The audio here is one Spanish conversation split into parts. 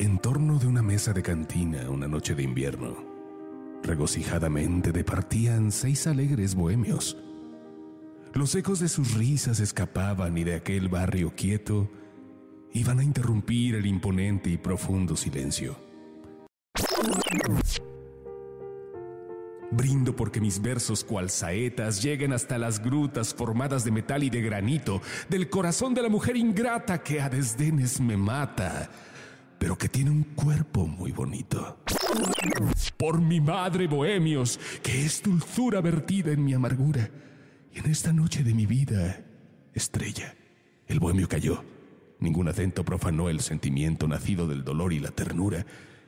En torno de una mesa de cantina una noche de invierno, regocijadamente departían seis alegres bohemios. Los ecos de sus risas escapaban y de aquel barrio quieto iban a interrumpir el imponente y profundo silencio. Brindo porque mis versos cual saetas lleguen hasta las grutas formadas de metal y de granito del corazón de la mujer ingrata que a desdenes me mata, pero que tiene un cuerpo muy bonito. Por mi madre, bohemios, que es dulzura vertida en mi amargura. Y en esta noche de mi vida, estrella, el bohemio cayó. Ningún acento profanó el sentimiento nacido del dolor y la ternura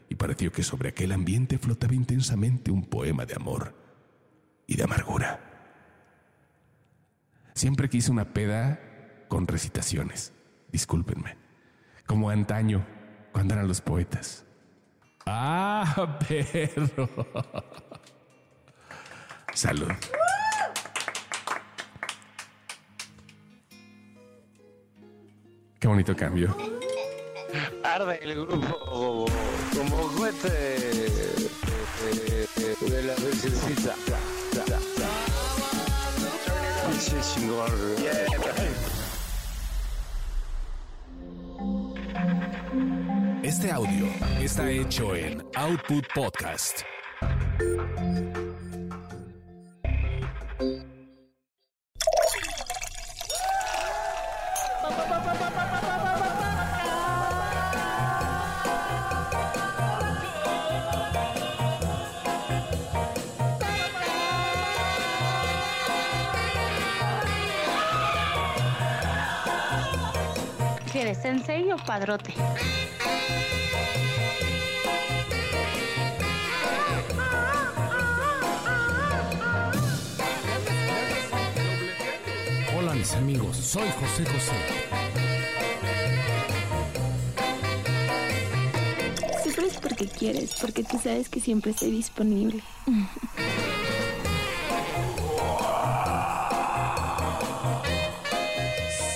y pareció que sobre aquel ambiente flotaba intensamente un poema de amor y de amargura. Siempre quise una peda con recitaciones, discúlpenme, como antaño, cuando eran los poetas. Ah, perro. Salud. Qué bonito cambio. Arde el grupo como cohete de la virgencita. Pinche chingón. Este audio está hecho en Output Podcast. ¿Quieres sensei o padrote? Mis amigos, soy José José. Sufres porque quieres, porque tú sabes que siempre estoy disponible.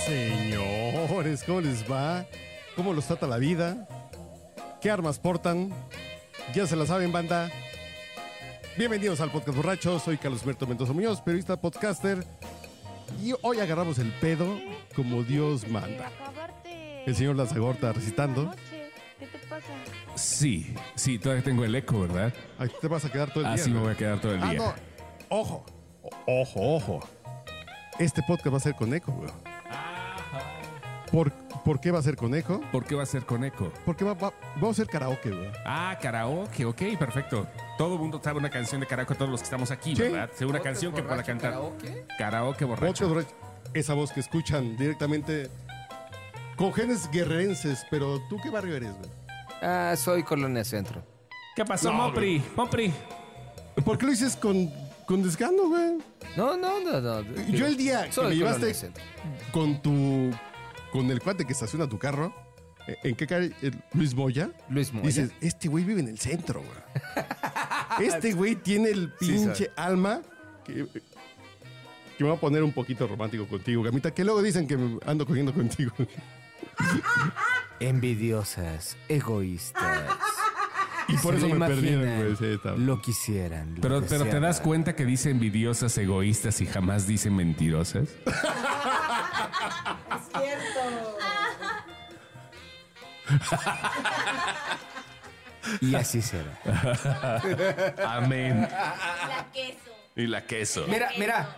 Señores, ¿cómo les va? ¿Cómo los trata la vida? ¿Qué armas portan? Ya se la saben, banda. Bienvenidos al podcast borracho. Soy Carlos Humberto Mendoza Muñoz, periodista podcaster. Y hoy agarramos el pedo como Dios manda. El señor Lanzagorta recitando. ¿Qué te pasa? Sí, sí, todavía tengo el eco, ¿verdad? Ahí te vas a quedar todo el día. Así me voy a quedar todo el Ah, día. no. Ojo. Ojo, ojo. Este podcast va a ser con eco, güey. ¿Por, ¿Por qué va a ser con eco? ¿Por qué va a ser con eco? Porque va- va- vamos a hacer karaoke, güey. Ah, karaoke, ok, perfecto. Todo el mundo sabe una canción de karaoke, todos los que estamos aquí, Sí. ¿verdad? Sé una canción que pueda cantar. Karaoke, borracho. Podcast borracho. Esa voz que escuchan directamente con genes guerrerenses. Pero ¿tú qué barrio eres, güey? Ah, soy Colonia Centro. ¿Qué pasó, No, Mopri? Mopri. ¿Por qué lo dices con, con desgano, güey? No, no, no, no. Yo el día que me Colonia llevaste Centro. con tu... Con el cuate que estaciona tu carro. ¿eh, ¿En qué calle? ¿El ¿Luis Moya? Luis Moya. Dices, este güey vive en el centro, güey. Este güey tiene el Sí, pinche alma que, que me va a poner un poquito romántico contigo, Gamita, que luego dicen que ando cogiendo contigo. Envidiosas, egoístas. Y por eso me perdieron, güey. Lo quisieran. lo Pero, pero te das cuenta que dice envidiosas, egoístas y jamás dice mentirosas. Y así será. Amén. La queso. Y la queso. Mira, mira.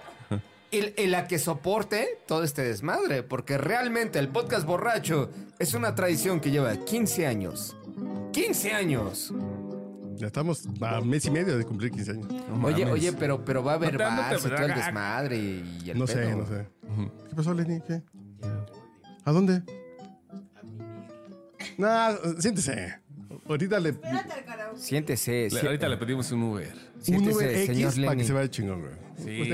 Y, y la que soporte todo este desmadre, porque realmente el podcast borracho es una tradición que lleva 15 años. 15 años. Ya estamos a mes y medio de cumplir 15 años. Oye, mames. oye, pero, pero va a haber No no y todo el desmadre y, y el No sé, no sé. ¿Qué pasó, Lenny? ¿Qué? ¿A dónde? Nah, siéntese. Ahorita le. Siéntese, Le- si- ahorita le pedimos un Uber. Un siéntese, Uber X señor para que se vaya chingón, güey. Sí,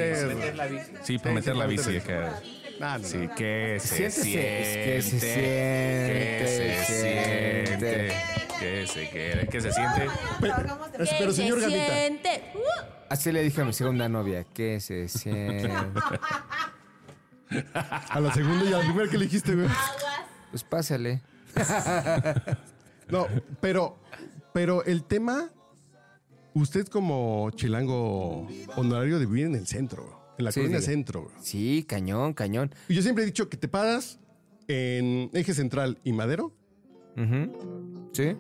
Sí, para meter la bici acá. Nah, no, Sí, no. que se Siéntese, siente. que se Que se siente, siente. Que se quede. Que se siente. Pero, pero, señor Gamita, Siente. Uh, Así le dije a mi segunda novia, que se siente. a la segunda y a la primera que le dijiste, güey. aguas. Pues pásale. No, pero, pero el tema, usted como chilango honorario de vivir en el centro, en la Sí, colonia centro. Sí, cañón, cañón. Y Yo siempre he dicho que te paras en Eje Central y Madero. Sí.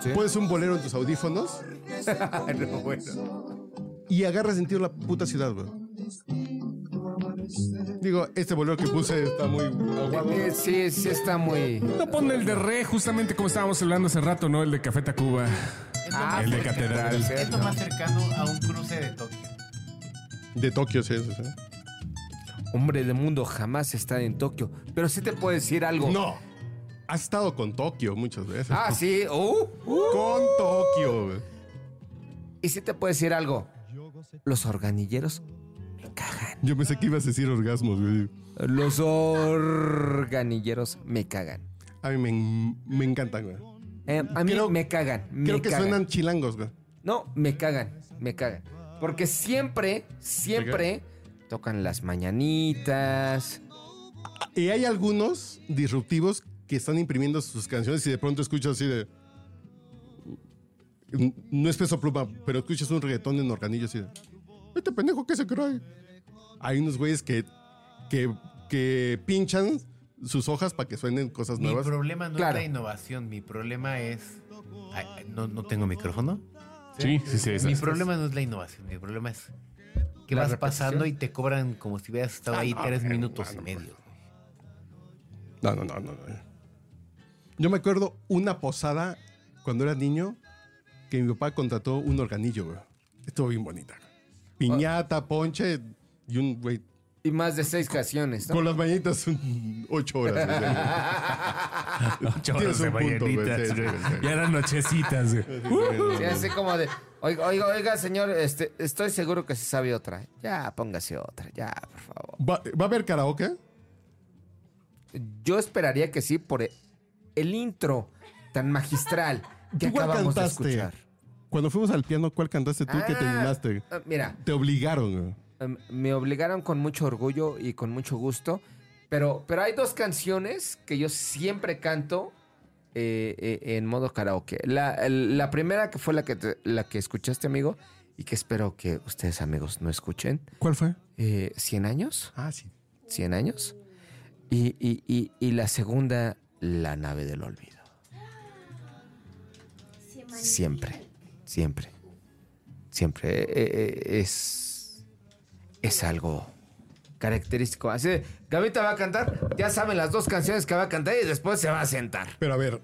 Sí. pones un bolero en tus audífonos No, bueno. y agarras sentido la puta ciudad, güey. Digo, este bolero que puse está muy aguado. Eh, sí, sí está muy. No pon el de re, justamente como estábamos hablando hace rato, ¿no? El de Café Tacuba. Ah, el de porque Catedral. Es más cercano a un cruce de Tokio. De Tokio, sí, sí, sí. Hombre del mundo jamás está en Tokio. Pero sí te puedo decir algo. No. Has estado con Tokio muchas veces. Ah, sí. Uh, uh. Con Tokio, güey. Y sí te puedo decir algo. Los organilleros cagan. Yo pensé que ibas a decir orgasmos, güey. Los organilleros me cagan. A mí me, me encantan, güey. Eh, a mí Creo- me cagan. Me Creo que cagan. suenan chilangos, güey. No, me cagan, me cagan. Porque siempre, siempre tocan las mañanitas. Y hay algunos disruptivos que están imprimiendo sus canciones y de pronto escuchas así de. No es peso pluma, pero escuchas un reggaetón en organillo así de. Este pendejo que se cree. Hay unos güeyes que, que, que pinchan sus hojas para que suenen cosas Mi nuevas. problema no Claro. es la innovación, mi problema es... Ay, ¿no, ¿No tengo micrófono? Sí, sí, sí. Mi problema no es la innovación, mi problema es que ¿La vas repetición? pasando y te cobran como si hubieras estado ahí tres minutos y medio. No, no, no, no. no. Yo me acuerdo una posada cuando era niño que mi papá contrató un organillo, güey. Estuvo bien bonita. Piñata, ponche y un güey. Y más de seis canciones, ¿no? Con las mañanitas ocho horas. güey. Ocho Tienes horas de un punto, güey. mañanitas, Sí, sí, güey. sí. Ya eran nochecitas, güey. Sí, así como de, oiga, oiga, oiga, señor, este, estoy seguro que se sabe otra. Ya, póngase otra, ya, por favor. ¿Va, va a haber karaoke? Yo esperaría que sí por el intro tan magistral que ¿Tú cuál acabamos de cantaste? escuchar. Cuando fuimos al piano, ¿cuál cantaste tú que te Ah, animaste? ah, Mira, Te obligaron, güey. Em, me obligaron con mucho orgullo y con mucho gusto, pero, pero hay dos canciones que yo siempre canto eh, eh, en modo karaoke. La, la primera que fue la que, te- la que escuchaste, amigo, y que espero que ustedes, amigos, no escuchen. ¿Cuál fue? Eh, ¿100 años? Ah, sí. 100 años. Y, y- y- y la segunda, La nave del olvido. Siempre, siempre, siempre. eh, eh, es, es algo característico. Así de, Gavita va a cantar, ya saben las dos canciones que va a cantar y después se va a sentar. Pero a ver,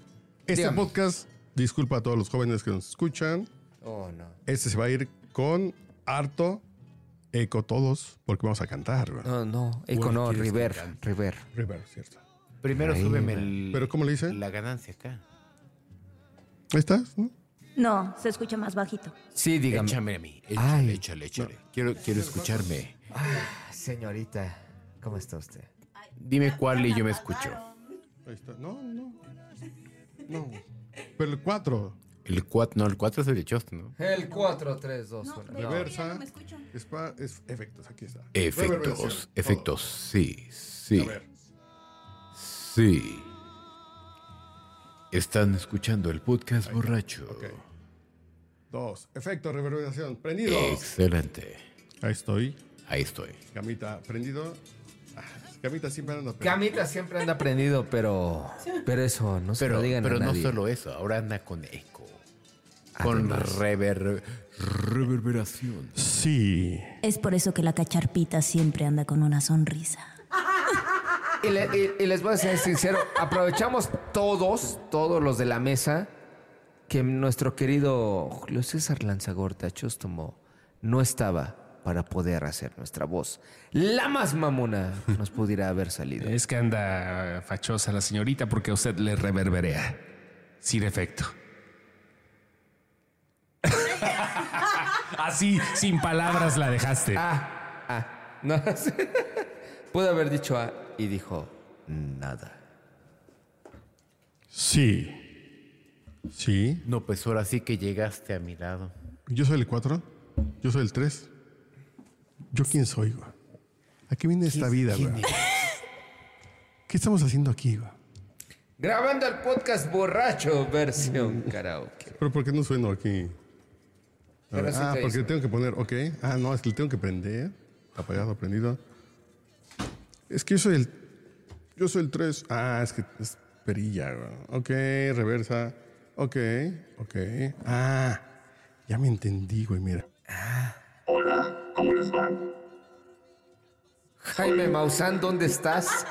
este Dígame. podcast, disculpa a todos los jóvenes que nos escuchan. Oh, no. Este se va a ir con harto eco todos, porque vamos a cantar. güey. No, no, Eco no, River? River. River, cierto. Primero Ahí, súbeme el- ¿Pero cómo le dice? la ganancia acá. Ahí estás, ¿no? No, se escucha más bajito. Sí, dígame. Échame a mí. Ay. Échale, échale, échale. Quiero, quiero escucharme. Señorita, ¿cómo está usted? Dime cuál y yo me escucho. Ahí está. No, no. No. Pero el 4. El 4, no, el 4 es el de Chost, ¿no? El 4, 3, 2, 1. Reversa. Spa- es- efectos, aquí está. Efectos, efectos, sí, sí. A ver. Sí. Están escuchando el podcast borracho. Ok. Dos. Efecto, reverberación. Prendido. Excelente. Ahí estoy. Ahí estoy. Gamita, prendido. Ah, Gamita siempre anda prendido. Camita siempre anda prendido, pero pero eso no se Pero, lo digan pero a no nadie. solo eso, ahora anda con eco. Con rever- reverberación. Sí. Es por eso que la cacharpita siempre anda con una sonrisa. Y, le- y- y les voy a ser sincero, aprovechamos todos, todos los de la mesa, que nuestro querido Julio César Lanzagorta Chóstomo no estaba para poder hacer nuestra voz. La más mamona nos pudiera haber salido. Es que anda fachosa la señorita porque a usted le reverberea. Sin efecto. Así, sin palabras la dejaste. Ah, ah, no. Pudo haber dicho A y dijo nada. Sí. Sí. No, pues ahora sí que llegaste a mi lado. Yo soy el 4. Yo soy el 3. ¿Yo quién soy, güey? ¿A qué viene esta vida, güey? ¿Qué estamos haciendo aquí, güey? Grabando el podcast borracho, versión karaoke. Pero ¿por qué no sueno aquí? A Pero ver, sí ah, te porque hizo. tengo que poner, ok. Ah, no, es que le tengo que prender. Apagado, prendido. Es que yo soy el. Yo soy el 3. Ah, es que es perilla. güey. Ok, reversa. Ok, ok. Ah, ya me entendí, güey, mira. Jaime Maussan, ¿dónde estás?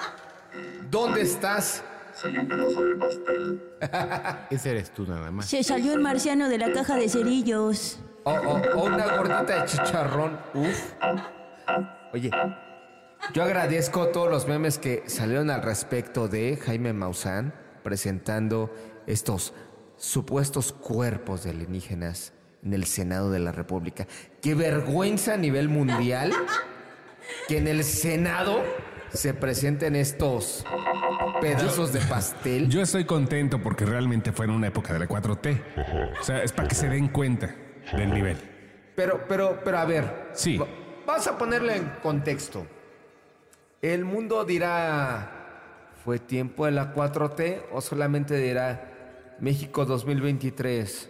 ¿Dónde estás? Ese eres tú nada más. Se salió el marciano de la caja de cerillos. O, o- o una gordita de chicharrón. Uf. Oye, yo agradezco todos los memes que salieron al respecto de Jaime Maussan presentando estos supuestos cuerpos de alienígenas en el Senado de la República. Qué vergüenza a nivel mundial que en el Senado se presenten estos pedazos de pastel. Yo estoy contento porque realmente fue en una época de la 4T. O sea, es para que se den cuenta del nivel. Pero, pero, pero a ver. Sí. va- Vamos a ponerle en contexto. El mundo dirá, ¿fue tiempo de la 4T o solamente dirá México 2023?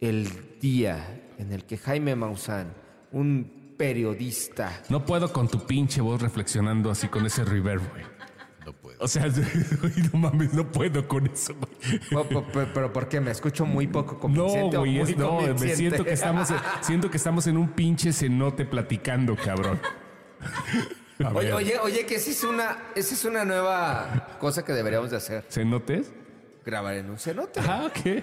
El día en el que Jaime Maussan, un periodista, No puedo con tu pinche voz reflexionando así con ese reverb, güey. No puedo. O sea, no mames, no puedo con eso, güey. Oh, po- po- pero ¿por qué? ¿Me escucho muy poco No, convincente o güey, es- no, me siento que estamos, siento que estamos en un pinche cenote platicando, cabrón. Oye, oye, oye, que esa es una, esa es una nueva cosa que deberíamos de hacer. ¿Cenotes? Grabar en un cenote. Ah, ok.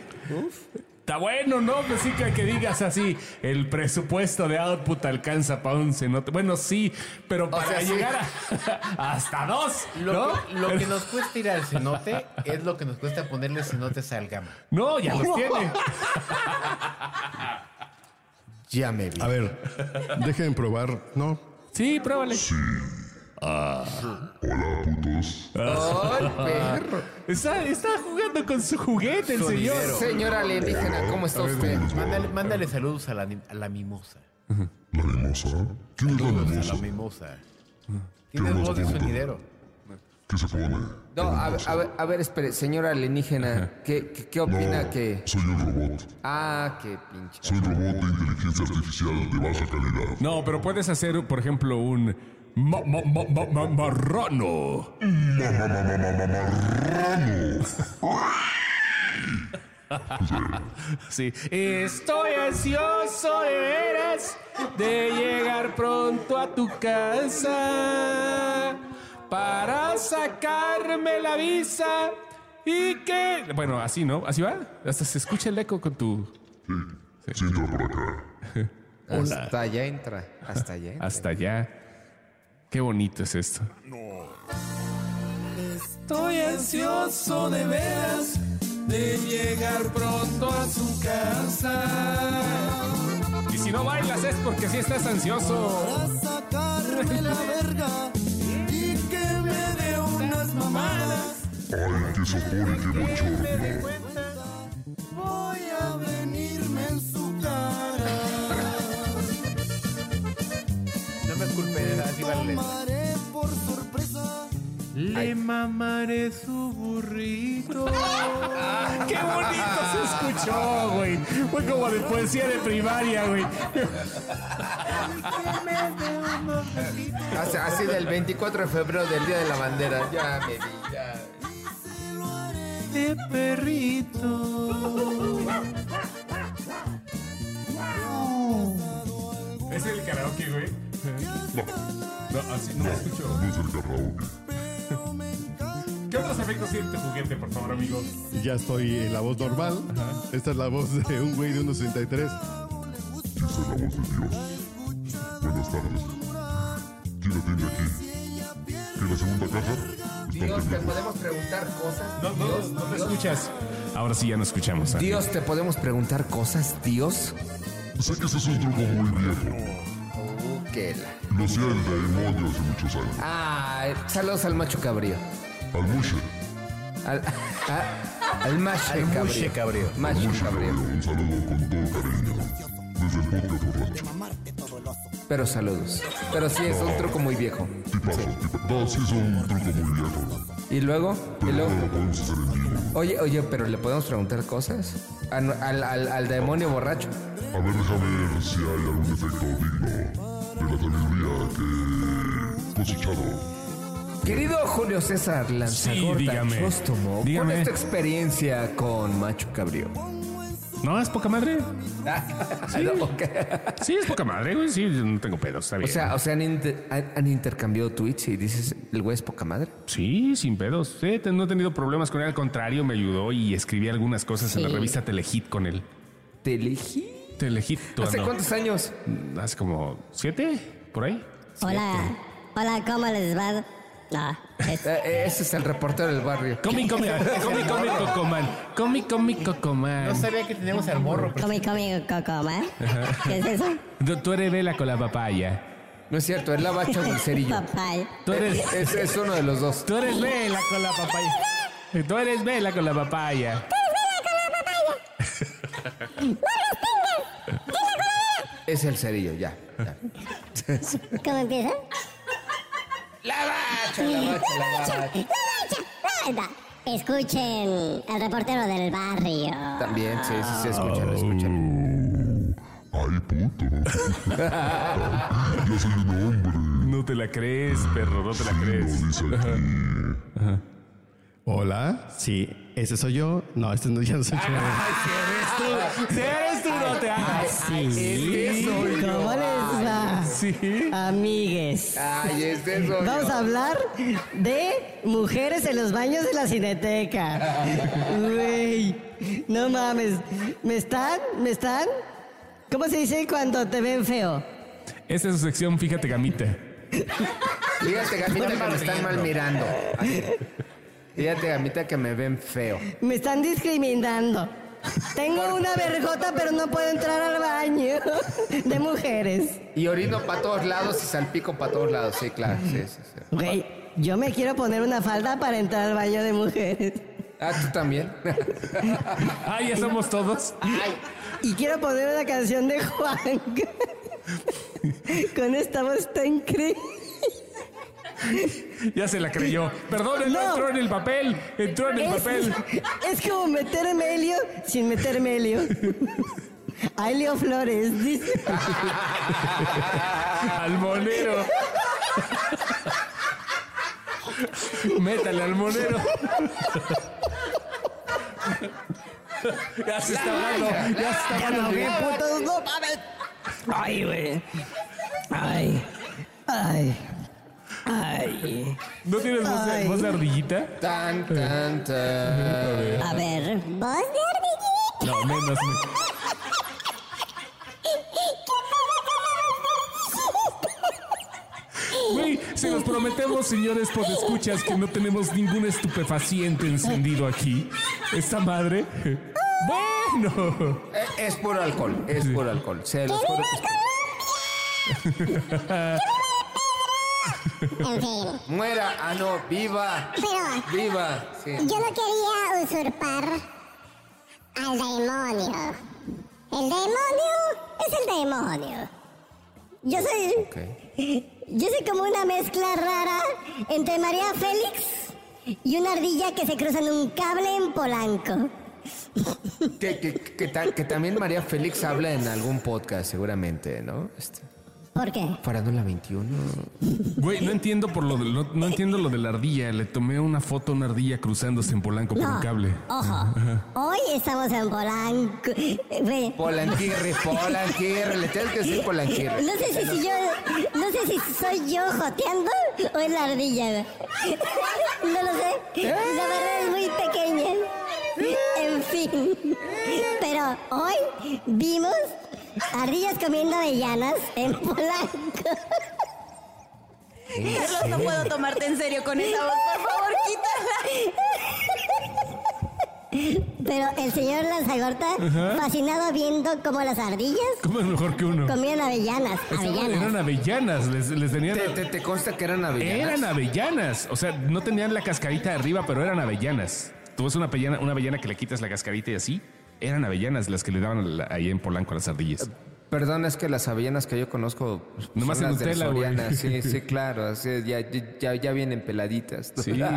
Está bueno, ¿no? Pues sí que, que digas así, el presupuesto de output alcanza para un cenote. Bueno, sí, pero para sea, sí. llegar a, hasta dos, Lo, ¿no? que, lo que nos cuesta ir al cenote es lo que nos cuesta ponerle cenotes al gama. No, ya los tiene. Ya me vi. A ver, dejen probar. No, Sí, pruébale. ¡Ay, perro! Está, está jugando con su juguete el señor. Señor alienígena, ¿cómo está usted? Mándale, mándale saludos a la, ni- a la mimosa. ¿La mimosa? ¿Quién es la mimosa? a la mimosa. Tienes voz de sonidero. ¿Qué se pone? No, a, ver- a ver, a ver, espere, señor alienígena, ¿qué, qué, qué opina No, que...? soy un robot. Ah, qué pinche... Soy robot de inteligencia artificial de baja calidad. No, pero puedes hacer, por ejemplo, un ma- ma- ma- ma- ma- marrano. Sí. Estoy ansioso de veras de llegar pronto a tu casa para sacarme la visa y que... Bueno, así, ¿no? ¿Así va? Hasta se escucha el eco con tu... Sí, entra por acá. Hasta allá entra, hasta allá entra. Hasta allá. Qué bonito es esto. Estoy ansioso de veras de llegar pronto a su casa. Y si no bailas es porque sí estás ansioso. sacarme la verga unas mamadas. Ay, qué sopor y. Voy a venirme Le mamaré su burrito. ¡Qué bonito se escuchó, güey! Fue como de poesía de primaria, güey. Así, así del 24 de febrero del Día de la Bandera. Ya me vi, ya. De perrito. ¿Es el karaoke, güey? No, así no me escucho. No es el karaoke. ¿Qué otros efectos tiene este juguete, por favor, amigo? ya estoy en la voz normal. Esta es la voz de un güey de 1.63. Esa es la voz de Dios. Buenas tardes. ¿Quién la tiene aquí? ¿En la segunda caja? Dios, ¿te podemos preguntar cosas? No, no, no te escuchas. Ahora sí ya no escuchamos. ¿eh? Dios, ¿te podemos preguntar cosas, Dios? Sé que ese es un truco muy viejo. La- Lo el demonio hace muchos años. Ah, saludos al macho cabrío. Al Mushe. Al, a- al macho Al cabrío. mushe cabrío. Macho Mushe cabrío. Cabrío, Un saludo con todo cariño. Desde el podcast borracho. Pero saludos. Pero sí, es un truco muy viejo. Tipazo, tipazo. No, sí es un truco muy viejo. Y luego, y pero luego. no lo podemos hacer en vivo. Oye, oye, pero le podemos preguntar cosas al, al, al- al demonio borracho. A ver, déjame ver si hay algún efecto digno de la sabiduría que he cosechado. Querido Julio César Lanzagorta dígame. Chóstomo, ¿cuál Dígame. es tu experiencia con Macho Cabrío? No, es poca madre. Sí. Sí, es poca madre, güey. Sí, no tengo pedos, está O sea, o sea, han, inter- han- han intercambiado tweets y dices, el güey es poca madre. Sí, sin pedos. Sí, no he tenido problemas con él. Al contrario, me ayudó y escribí algunas cosas en la Sí. revista Telehit con él. Te elegí. Telehit. ¿tú ¿Hace no? cuántos años? Hace como siete, por ahí. Hola, hola, ¿cómo les va? No, es- Eh, ese es el reportero del barrio. Comi, comi, comi, comi, cocoman. Comi, comi, cocoman. No sabía que teníamos al morro. pero- comi, comi, cocoma. ¿Qué es eso? Tú- Tú eres vela con la papaya. No es cierto, es la bacha del cerillo. Papaya. Tú eres, Es, es uno de los dos. tú eres vela con la papaya. Tú eres vela con la papaya. Es el cerillo, ya. ya. ¿Cómo empieza? La bacha, la bacha, la bacha. Anda, Escuchen al reportero del barrio. También, sí, sí, sí, escuchan, escuchan. Ay, puto. Yo soy un hombre. No te la crees, perro, no te la Lo crees. dice aquí. Hola, sí, ese soy yo. No, este no, ya no soy yo. Si eres tú, no te hagas. Este soy yo. ¿Cómo les va? Sí. Amigues. Ay, este soy Vamos yo. a hablar de mujeres en los baños de la cineteca. Güey, no mames. ¿Me están? ¿Me están? ¿Cómo se dice cuando te ven feo? Esta es su sección, fíjate, gamita. Fíjate, gamita, me están mal mirando. Fíjate, gamita, que me ven feo. Me están discriminando. Tengo una vergota, pero no puedo entrar al baño de mujeres. Y orino para todos lados y salpico para todos lados. Sí, claro. Sí, sí, sí. Güey, yo me quiero poner una falda para entrar al baño de mujeres. Ah, ¿tú también? Ah, ya somos todos. Y quiero poner una canción de Juan. Con esta voz tan increíble. Ya se la creyó. Perdón, no. No. entró en el papel. Entró en el Es, papel. es como meter melio sin meter melio. Ailio Flores, dice. Al monero. Métale al monero. Ya se está hablando. Ya se está Ya no, hablando. putos, no mames. Ay, güey. Ay. Ay. Ay. ¿No tienes voz de, Ay. voz de ardillita? Tan, tan, tan. A ver, voz de ardillita. No, menos. me- Güey, se los prometemos, señores, por escuchas, que no tenemos ningún estupefaciente encendido aquí. Esta madre. Bueno. Eh, Es puro alcohol, es puro alcohol. Se los juro es- En fin. Muera, ah no, viva, Pero viva. Sí. yo no quería usurpar al demonio. El demonio es el demonio. Yo soy. Yo soy como una mezcla rara entre María Félix y una ardilla que se cruza en un cable en Polanco. Que, que, que, ta- que también María Félix habla en algún podcast, seguramente, ¿no? Este, ¿Por qué? Farándula 21. Güey, no entiendo por lo de, no, no entiendo lo de la ardilla. Le tomé una foto a una ardilla cruzándose en Polanco por un cable. Ojo. Hoy estamos en Polanco. Polanquirri, Polanquirri, le tienes que decir Polanquirri. No sé si, si yo. No sé si soy yo joteando o es la ardilla. No lo sé. La verdad es muy pequeña. En fin. Pero hoy vimos ardillas comiendo avellanas en Polanco. Carlos, no puedo tomarte en serio con esa voz. Por favor, quítala. Pero el señor Lanzagorta, Ajá. fascinado viendo cómo las ardillas ¿Cómo es mejor que uno? comían avellanas. Avellanas. Eran avellanas, les, les tenían... ¿Te, te, te consta que eran avellanas? Eran avellanas. O sea, no tenían la cascarita de arriba, pero eran avellanas. Tú ves una avellana, una avellana que le quitas la cascarita y así. Eran avellanas las que le daban la- ahí en Polanco a las ardillas. Perdón, es que las avellanas que yo conozco pues, Nomás son en las Nutella, güey. Soriana. Sí, sí, claro. así, ya, ya, ya vienen peladitas. Sí, güey.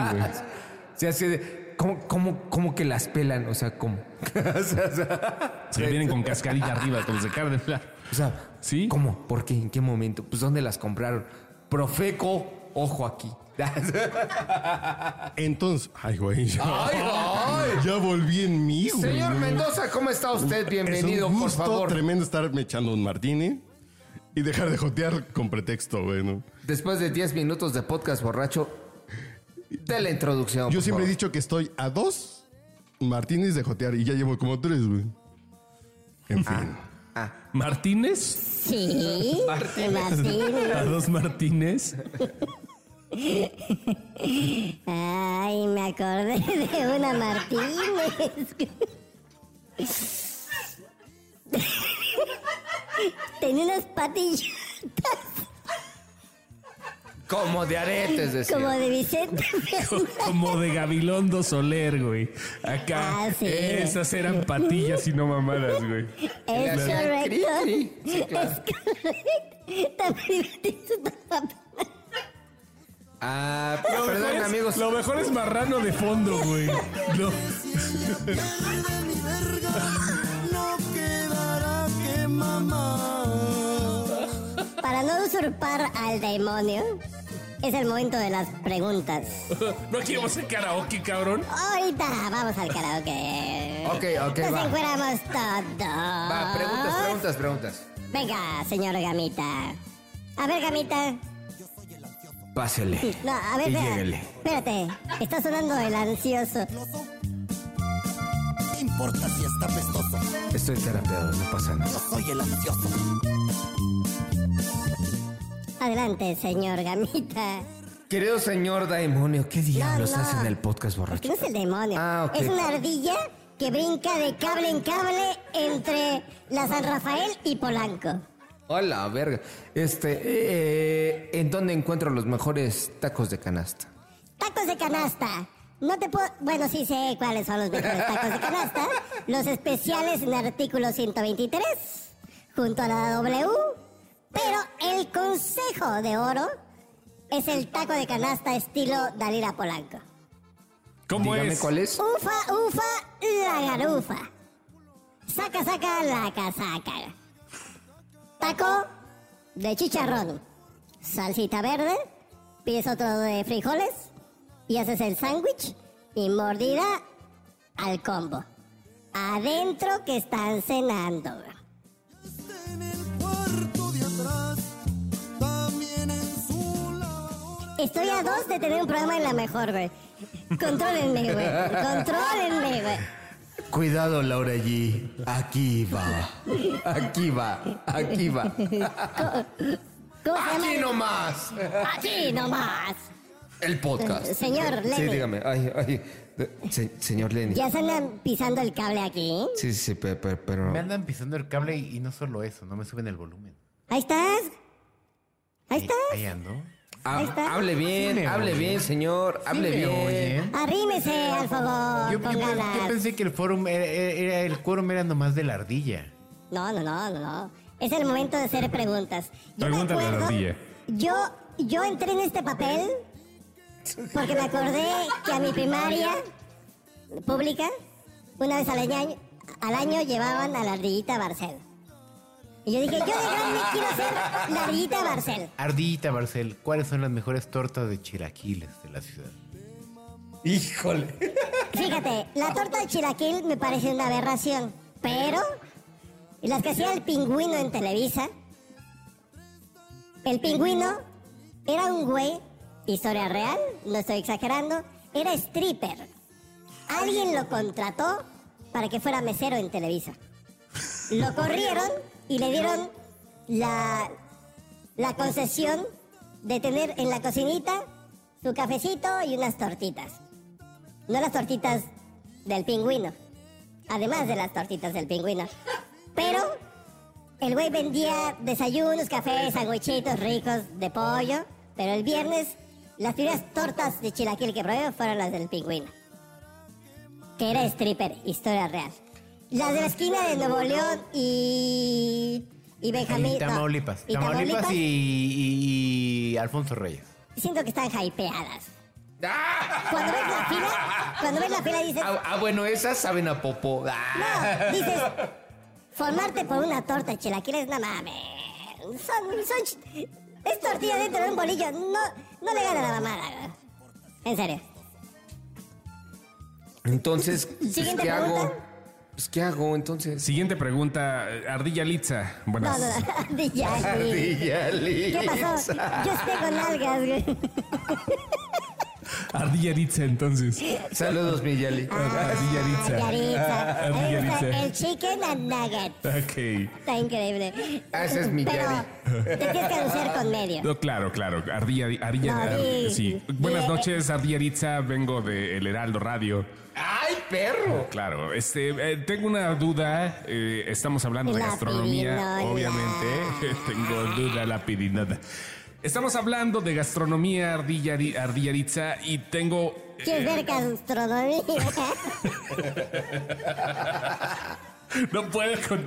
Sí, así de... ¿Cómo, cómo, cómo que las pelan? O sea, ¿cómo? o sea, Se vienen con cascarilla arriba, como se carne. o sea, ¿Sí? ¿Cómo? ¿Por qué? ¿En qué momento? Pues ¿dónde las compraron? Profeco, ojo aquí. Entonces, ay, güey. Ya, Ay, ay. ya volví en mí, güey. Señor Mendoza, ¿cómo está usted? Bienvenido, es un por gusto favor. tremendo estarme echando un martini y dejar de jotear con pretexto, güey. ¿no? Después de 10 minutos de podcast borracho, de la introducción. Yo por siempre he dicho que estoy a dos martinis de jotear y ya llevo como tres, güey. En fin. ¿Martínez? Sí, Martín. ¿A dos Martínez? Ay, me acordé de una Martínez. Tenía unas patillas Como de aretes, decía. como de Vicente Como de Gabilondo Soler, güey. Acá, Ah, sí. esas eran patillas y no mamadas, güey. Es correcto. Sí, claro. Es correcto. Ah, Lo perdón, es- amigos. Lo mejor es marrano de fondo, güey. No. Para no usurpar al demonio, es el momento de las preguntas. No queremos hacer karaoke, cabrón. Ahorita vamos al karaoke. Ok, ok, Nos va. encueramos todos. Va, preguntas, preguntas, preguntas. Venga, señor Gamita. A ver, Gamita. Pásele. No, a ver, Y lléguele. espérate. Está sonando el ansioso. ¿Qué importa si está pestoso? Estoy terapeado, no pasa nada. Yo soy el ansioso. Adelante, señor Gamita. Querido señor Daimonio, ¿qué diablos No, no. hace en el podcast Porque borracho? no es el demonio. Ah, ok. Es una ardilla que brinca de cable en cable entre la San Rafael y Polanco. Hola, verga. Este, eh, ¿en dónde encuentro los mejores tacos de canasta? Tacos de canasta. No te puedo... Bueno, sí sé cuáles son los mejores tacos de canasta. Los especiales en artículo 123, junto a la W. Pero el consejo de oro es el taco de canasta estilo Dalila Polanco. ¿Cómo Dígame es? cuál es. Ufa, ufa, la garufa. Saca, saca, la casaca. Taco de chicharrón. Salsita verde. Pides otro de frijoles. Y haces el sándwich. Y mordida al combo. Adentro que están cenando. Estoy a dos de tener un programa en la mejor, güey. Contrólenme, güey. Contrólenme, güey. Cuidado, Laura G. Aquí va. Aquí va. Aquí va. ¿Cómo se Aquí nomás. Aquí nomás. El podcast. Señor Sí, Lenny. dígame. Ay, ay. Se- señor Lenny. Ya se andan pisando el cable aquí. Sí, sí, pe- pe- pero. Me andan pisando el cable y, y no solo eso, no me suben el volumen. Ahí estás. Ahí Ahí, estás. ahí ando. Ahí está. hable Sí bien, me hable bien, señor. Hable ¿Sí me bien. oyen? Arrímese al fogón Yo, pensé que el fórum era, era- el quórum era nomás de la ardilla. No, no, no, no, no. Es el momento de hacer preguntas. Yo me Pregúntale a la acuerdo, ardilla. yo, yo entré en este papel porque me acordé que a mi primaria pública, una vez al año, al año llevaban a la ardillita Barcel. Y yo dije, yo de grande quiero ser la ardillita Barcel. Ardillita, Barcel, ¿cuáles son las mejores tortas de chilaquiles de la ciudad? Híjole. Fíjate, la torta de chilaquil me parece una aberración, pero las que hacía el pingüino en Televisa, el pingüino era un güey, historia real, no estoy exagerando, era stripper. Alguien lo contrató para que fuera mesero en Televisa. Lo corrieron y le dieron la, la concesión de tener en la cocinita su cafecito y unas tortitas. No las tortitas del pingüino. Además de las tortitas del pingüino. Pero el güey vendía desayunos, cafés, sandwichitos ricos de pollo. Pero el viernes las primeras tortas de chilaquil que probé fueron las del pingüino. Que era stripper, historia real. Las de la esquina de Nuevo León y Y Benjamín. Y Tamaulipas. no, y Tamaulipas y, y- y Alfonso Reyes. Siento que están hypeadas. Cuando ves la fila, cuando ves la fila dices, Ah, ah, bueno, esas saben a popó. Ah. no, dices, formarte por una torta de chilaquiles, no mames. Son, son, ch- es tortilla dentro de un bolillo, no, no le gana la mamada. En serio. Entonces, ¿qué hago? Pues, ¿qué hago entonces? Siguiente pregunta, Ardilla Litza. Buenas. no, no, güey. Ardilla ¿Qué pasó? Litza. Yo estoy con algas, güey. Ardilla Litza, entonces. Saludos, mi Yali. Ardilla Litza. Yaritza. A mí Ardilla Litza. el chicken and nugget. Ok. Está increíble. Ah, ese es mi Pero Yali. te tienes que anunciar con medio. No, claro, claro. Ardilla, Ardilla, No, sí. Buenas noches, Ardilla Litza. Vengo de El Heraldo Radio. ¡Ay, perro! Claro, este, eh, tengo una duda. eh, estamos hablando de La gastronomía, pirinola. obviamente. tengo duda la pirinola. Estamos hablando de gastronomía, Ardilla, Ardilla Litza, y tengo ¿Quieres ver gastronomía? No puedo con.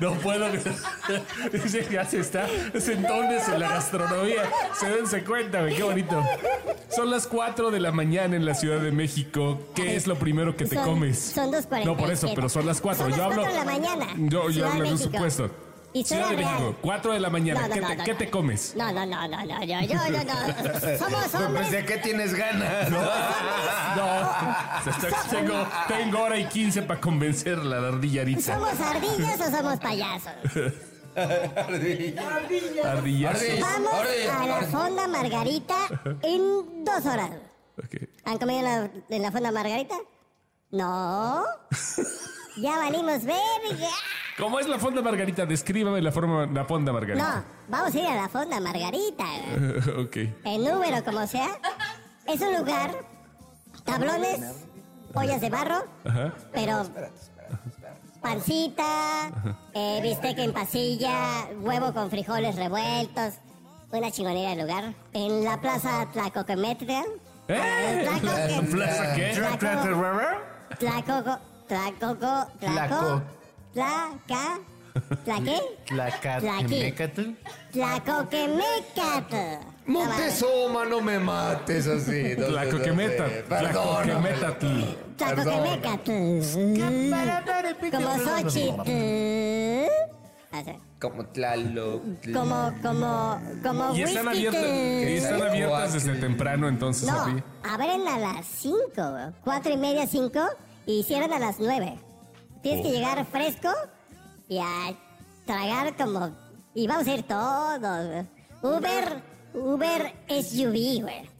No puedo. Dice ya se está sentones en la gastronomía. Se dense cuenta, qué bonito. Son las 4 de la mañana en la Ciudad de México. ¿Qué es lo primero que te Son- comes? Son 2.47. No, por eso, pero son las 4. Son las yo hablo. 4 de la mañana. Yo, yo hablo de en un supuesto. Ciudad de real. México, 4 de la mañana. No, no, ¿Qué, no, te, no, qué no. te comes? No, no, no, no, no, yo, yo, yo, no. Somos Pues, hombres. ¿de qué tienes ganas? No, tengo, tengo hora y 15 para convencer a la ardilla Aritza. ¿Somos ardillas o somos payasos? Ardillas. Vamos a la fonda Margarita en dos horas. ¿Han comido en la, en la fonda Margarita? No. Ya valimos verga. ¿Cómo es la fonda Margarita? Descríbame la forma la fonda No, Margarita. vamos a ir a la fonda Margarita. ok. En Uber o como sea. Es un lugar, tablones, ollas de barro, Ajá. pero pancita, eh, bistec en pasilla, huevo con frijoles revueltos. Una chingonera de lugar. En la plaza Tlacoquemetria. ¿Eh? Tlacoque- ¿Plaza qué? Tlaco- Tlacoco, Tlacoco, Tlaco, Tlaca, ¿Tlaqué? Tlacatecatl. Tlacoquemecatl. Montezuma, no me mates así. no sé, Tlacoquemeta. no sé. Perdóname. Tlacoquemetatl. Tlacoquemecatl. Como Xochitl. Como Tlaloc. Como, como, como Y están abiertas, y están abiertas desde temprano, entonces, No, abren a las 5, cuatro y media, 5 y cierran a las 9. Tienes que llegar fresco y a tragar como... Y vamos a ir todos. Uber, Uber SUV, güey.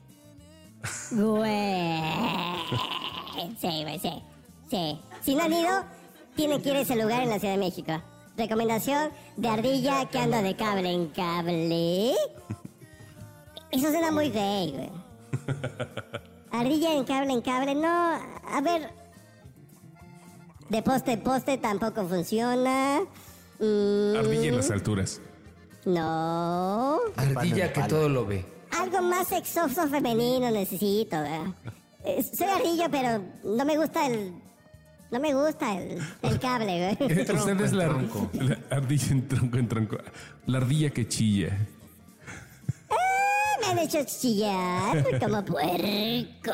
Güey. Sí, güey, sí. Sí. Si no han ido, tienen que ir a ese lugar en la Ciudad de México. Recomendación de ardilla que anda de cable en cable. Eso suena muy gay, güey. Ardilla en cable en cable, no. A ver. De poste en poste tampoco funciona. Mm, Ardilla en las alturas. No. Ardilla que todo lo ve. Algo más sexoso femenino necesito, ¿verdad? Eh, Soy ardilla, pero no me gusta el. No me gusta el, el cable, güey. Eh, Usted es la, la ardilla en tronco en tronco. La ardilla que chilla. Me han hecho chillar como puerco.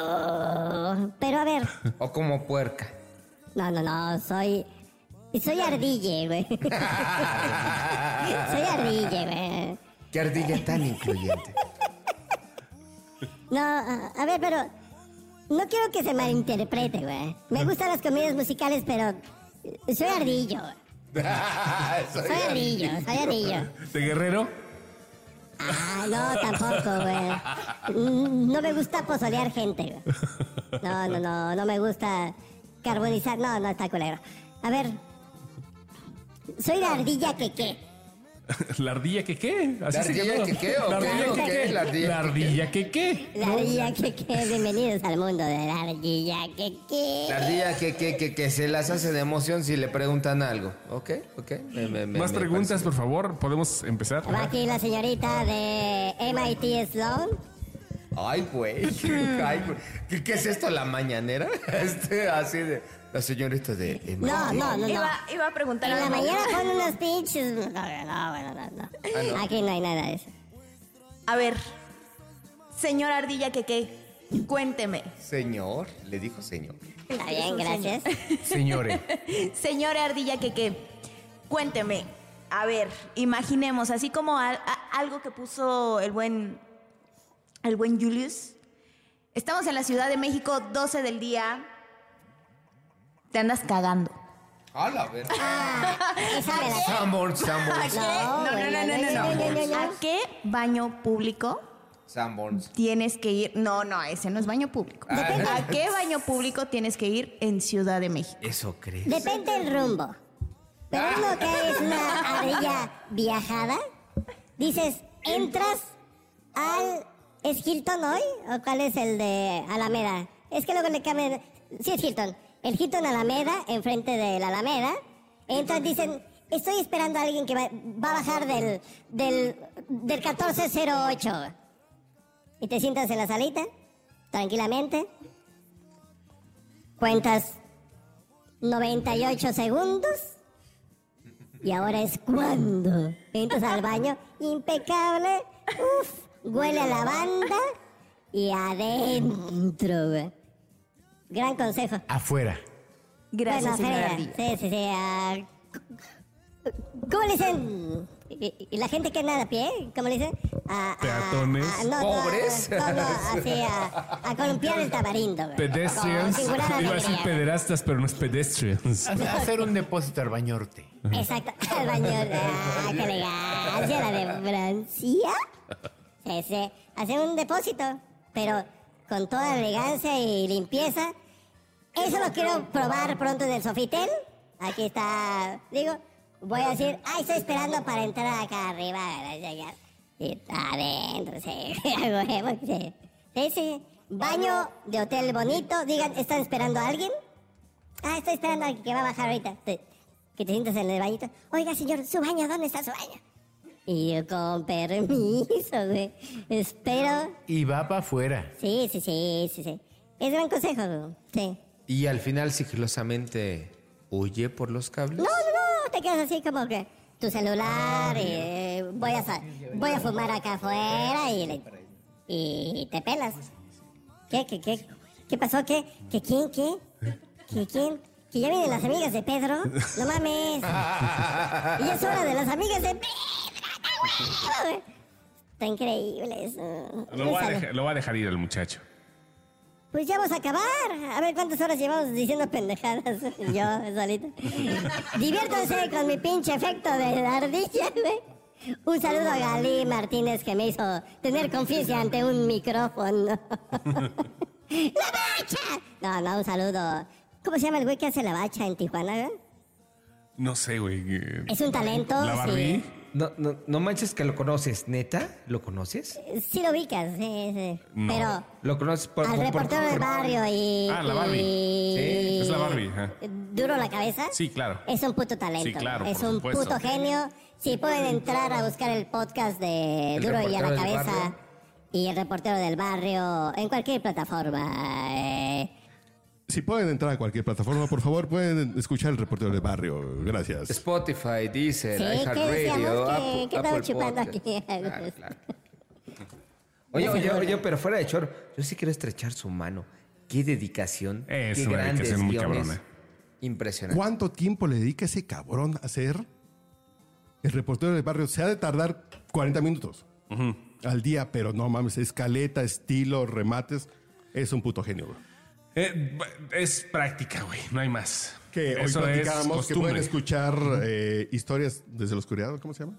Pero a ver, O como puerca. No, no, no, soy. Soy ardille, güey. soy ardille, güey. Qué ardilla tan incluyente. No, a, ver, pero. No quiero que se malinterprete, güey. Me gustan las comidas musicales, pero. Soy ardillo. Soy ardillo, soy ardillo. ¿De guerrero? Ah, no, tampoco, güey. Mm, No me gusta pozolear gente, güey. No, no, no, no me gusta carbonizar. No, no, está culero. A ver. Soy la ardilla que qué. ¿La ardilla que qué? ¿Así ¿La ardilla que qué ¿La qué? ardilla ¿O que qué? qué? ¿La ardilla ¿La ardilla que qué? La ardilla que qué. Bienvenidos al mundo de la ardilla que qué. La ardilla que, que, que, que se las hace de emoción si le preguntan algo. ¿Ok? ¿Ok? Me- me- me- Más me preguntas, por favor. ¿Podemos empezar? Va aquí la señorita de MIT Sloan. Ay, güey. Ay, güey. ¿Qué, qué es esto, la mañanera? Este, así de. La señorita de... No, no, no, no. Iba, iba a preguntar En la mañana pon unos pinches. No, no, bueno, no, no. no. Aquí no hay nada de eso. A ver, señor Ardilla que qué, cuénteme. Señor, le dijo señor. Está bien, gracias. Señores. Señor Ardilla que qué, cuénteme. A ver, imaginemos, así como a- algo que puso el buen, el buen Julius. Estamos en la Ciudad de México, 12 del día. Te andas cagando. A la verga. Esa me la- Sanborns, ¿A Sanborns. qué? No, no, no, no, no, no. no, no, no. ¿A qué baño público Sanborns. tienes que ir? No, no, ese no es baño público. Depende. ¿A qué baño público tienes que ir en Ciudad de México? Eso crees. Depende del rumbo. Pero uno que es una ardilla viajada, dices, entras al... ¿Es Hilton hoy? ¿O cuál es el de Alameda? Es que luego le cambian... Sí, es Hilton. El Hilton Alameda, enfrente de la Alameda. Entran, dicen, estoy esperando a alguien que va, va a bajar del, del, del 1408. Y te sientas en la salita, tranquilamente. Cuentas 98 segundos. Y ahora es cuando entras al baño, impecable, uf, huele a lavanda y adentro, güey. Gran consejo. Afuera. Gracias, Bueno, Ardilla. Sí, sí, sí. ah, ¿Cómo le dicen? ¿Y, y la gente que nada a pie? ¿Cómo le dicen? A- a- Peatones. a- no, no, ¿Pobres? No, no, así a, a columpiar el tamarindo. güey. Pedestrians. Iba a decir alegría. pederastas, pero no es pedestrians. Hacer un depósito al bañorte. Exacto, al baño. Ah, qué elegancia, la de Francia. Hacer un depósito, pero con toda elegancia y limpieza. Eso lo quiero probar pronto en el Sofitel. Aquí está, digo, voy a decir, ay, estoy esperando para entrar acá arriba. para llegar". Y adentro, sí. sí. Sí. Baño de hotel bonito. Digan, ¿están esperando a alguien? Ah, estoy esperando a que va a bajar ahorita. Que te sientas en el bañito. Oiga, señor, su baño, ¿dónde está su baño? Y yo, con permiso, güey. Espero. Y va para afuera. Sí, sí, sí, sí, sí. Es gran consejo, güey. Sí. Y al final sigilosamente huye por los cables. No, no, no, te quedas así como que tu celular, y, eh, voy, a, voy a fumar acá afuera y, le- y te pelas. ¿Qué, qué, qué? ¿Qué pasó? ¿Qué? ¿Qué quién? ¿Qué? ¿Qué quién? ¿Que ya vienen las amigas de Pedro? No mames. Y es hora de las amigas de Pedro. Está increíble eso. Lo voy, a dejar, lo voy a dejar ir al muchacho. Pues ya vamos a acabar. A ver cuántas horas llevamos diciendo pendejadas. Yo, solito. Diviértanse con mi pinche efecto de la ardilla, güey. Un saludo a Galí Martínez que me hizo tener confianza ante un micrófono. ¡La bacha! No, no, un saludo. ¿Cómo se llama el güey que hace la bacha en Tijuana, güey? No sé, güey. Es un talento. ¿La Barbie? sí. No, no, no manches que lo conoces, ¿neta? ¿Lo conoces? Sí lo ubicas, sí, sí. No. Pero ¿Lo conoces por... al por- reportero del barrio y... Ah, la Barbie. y- Sí, es la Barbie, ajá. ¿Duro la cabeza? Sí, claro. Es un puto talento. Sí, claro, Es por un supuesto. puto genio. Si pueden entrar a buscar el podcast de El Duro y a la cabeza y el reportero del barrio en cualquier plataforma. eh, Si pueden entrar a cualquier plataforma, por favor, pueden escuchar el reportero del barrio. Gracias. Spotify, Deezer, Sí, ¿qué iHeartRadio, decíamos? ¿Qué- Apple, estamos Apple chupando Podcast. aquí? Claro. Oye, oye, oye, pero fuera de choro, yo sí quiero estrechar su mano. Qué dedicación. Es qué una grandes dedicación muy cabrona. Impresionante. ¿Cuánto tiempo le dedica ese cabrón a hacer? El reportero del barrio se ha de tardar 40 minutos al día, pero no mames, escaleta, estilo, remates. Es un puto genio, güey. Eh, es práctica, güey. No hay más. Que hoy Eso es platicábamos que costumbre. pueden escuchar eh, historias desde la oscuridad, ¿cómo se llama?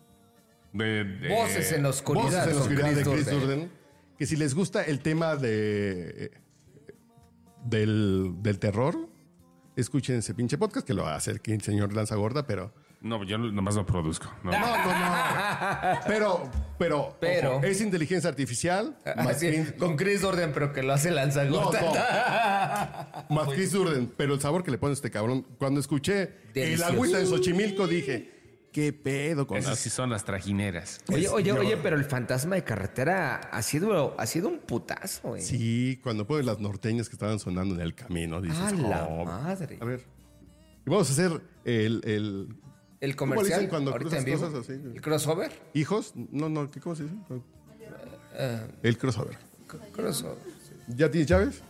De- de- Voces en la oscuridad. Voces en la con oscuridad de Chris Durden. Durden. Que si les gusta el tema de del, del terror, escuchen ese pinche podcast que lo va a hacer aquí el señor Lanza Gorda, pero No, yo nomás lo produzco. No. no, no, no. Pero, pero, Pero. ojo, es inteligencia artificial. Más Así, que- con Chris Durden, pero que lo hace no, lanzagorta. no. Más Chris Durden, pero el sabor que le pone este cabrón. Cuando escuché Delicioso. el agüita de Xochimilco, dije, qué pedo con Esas sí son las trajineras. Oye, oye, yo- oye, pero el fantasma de carretera ha sido, ha sido un putazo, güey. Sí, cuando ponen las norteñas que estaban sonando en el camino, dices, ¡A la "Oh". madre! A ver. Y vamos a hacer el... El, El ¿Cómo le comercial. dicen cuando cruzas vivo. cosas así? ¿El crossover? ¿Hijos? No, no, ¿qué, ¿cómo se dice? Eh, El crossover. crossover. ¿Ya tienes llaves?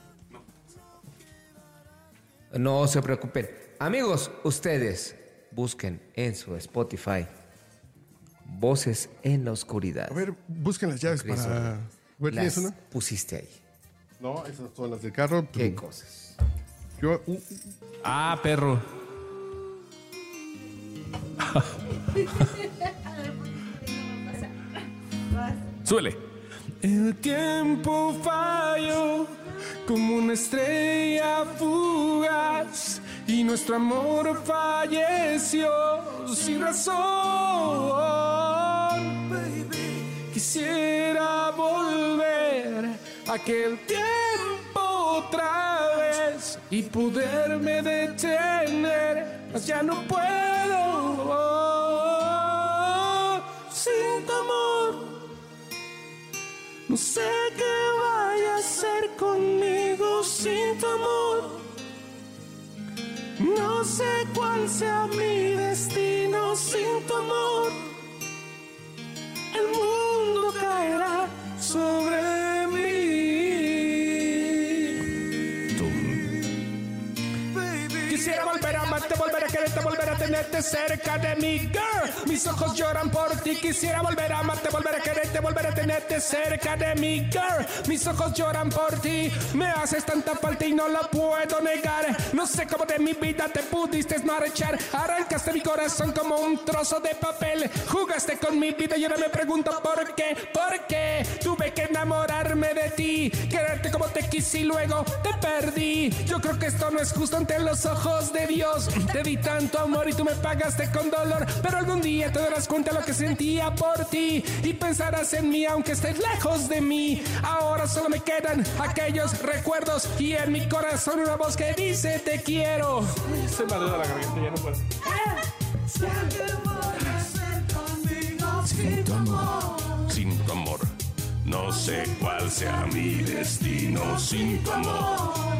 No se preocupen. Amigos, ustedes busquen en su Spotify Voces en la Oscuridad. A ver, busquen las llaves para... Ver, ¿tienes Las una? pusiste ahí. No, esas son las del carro. ¿Qué cosas? Yo, uh, Ah, perro. Suele. El tiempo falló como una estrella fugaz y nuestro amor falleció sin razón. Quisiera volver a aquel tiempo otra vez y poderme detener, mas ya no puedo. Sin tu amor. No sé qué vaya a hacer conmigo sin tu amor. No sé cuál sea mi destino sin tu amor. El mundo caerá sobre volver a tenerte cerca de mí, girl. Mis ojos lloran por ti. Quisiera volver a amarte, volver a quererte, volver a tenerte cerca de mí, girl. Mis ojos lloran por ti. Me haces tanta falta y no lo puedo negar. No sé cómo de mi vida te pudiste marchar. Arrancaste mi corazón como un trozo de papel. Jugaste con mi vida y ahora me pregunto por qué. ¿Por qué? Tuve que enamorarme de ti. Quererte como te quise y luego te perdí. Yo creo que esto no es justo ante los ojos de Dios. Te di tanto amor y tú me pagaste con dolor. Pero algún día te darás cuenta de lo que sentía por ti. Y pensarás en mí aunque estés lejos de mí. Ahora solo me quedan aquellos recuerdos. Y en mi corazón una voz que dice te quiero. Se me la garganta, ya no puedo. Sin tu amor, sin tu amor. No sé cuál sea mi destino sin tu amor.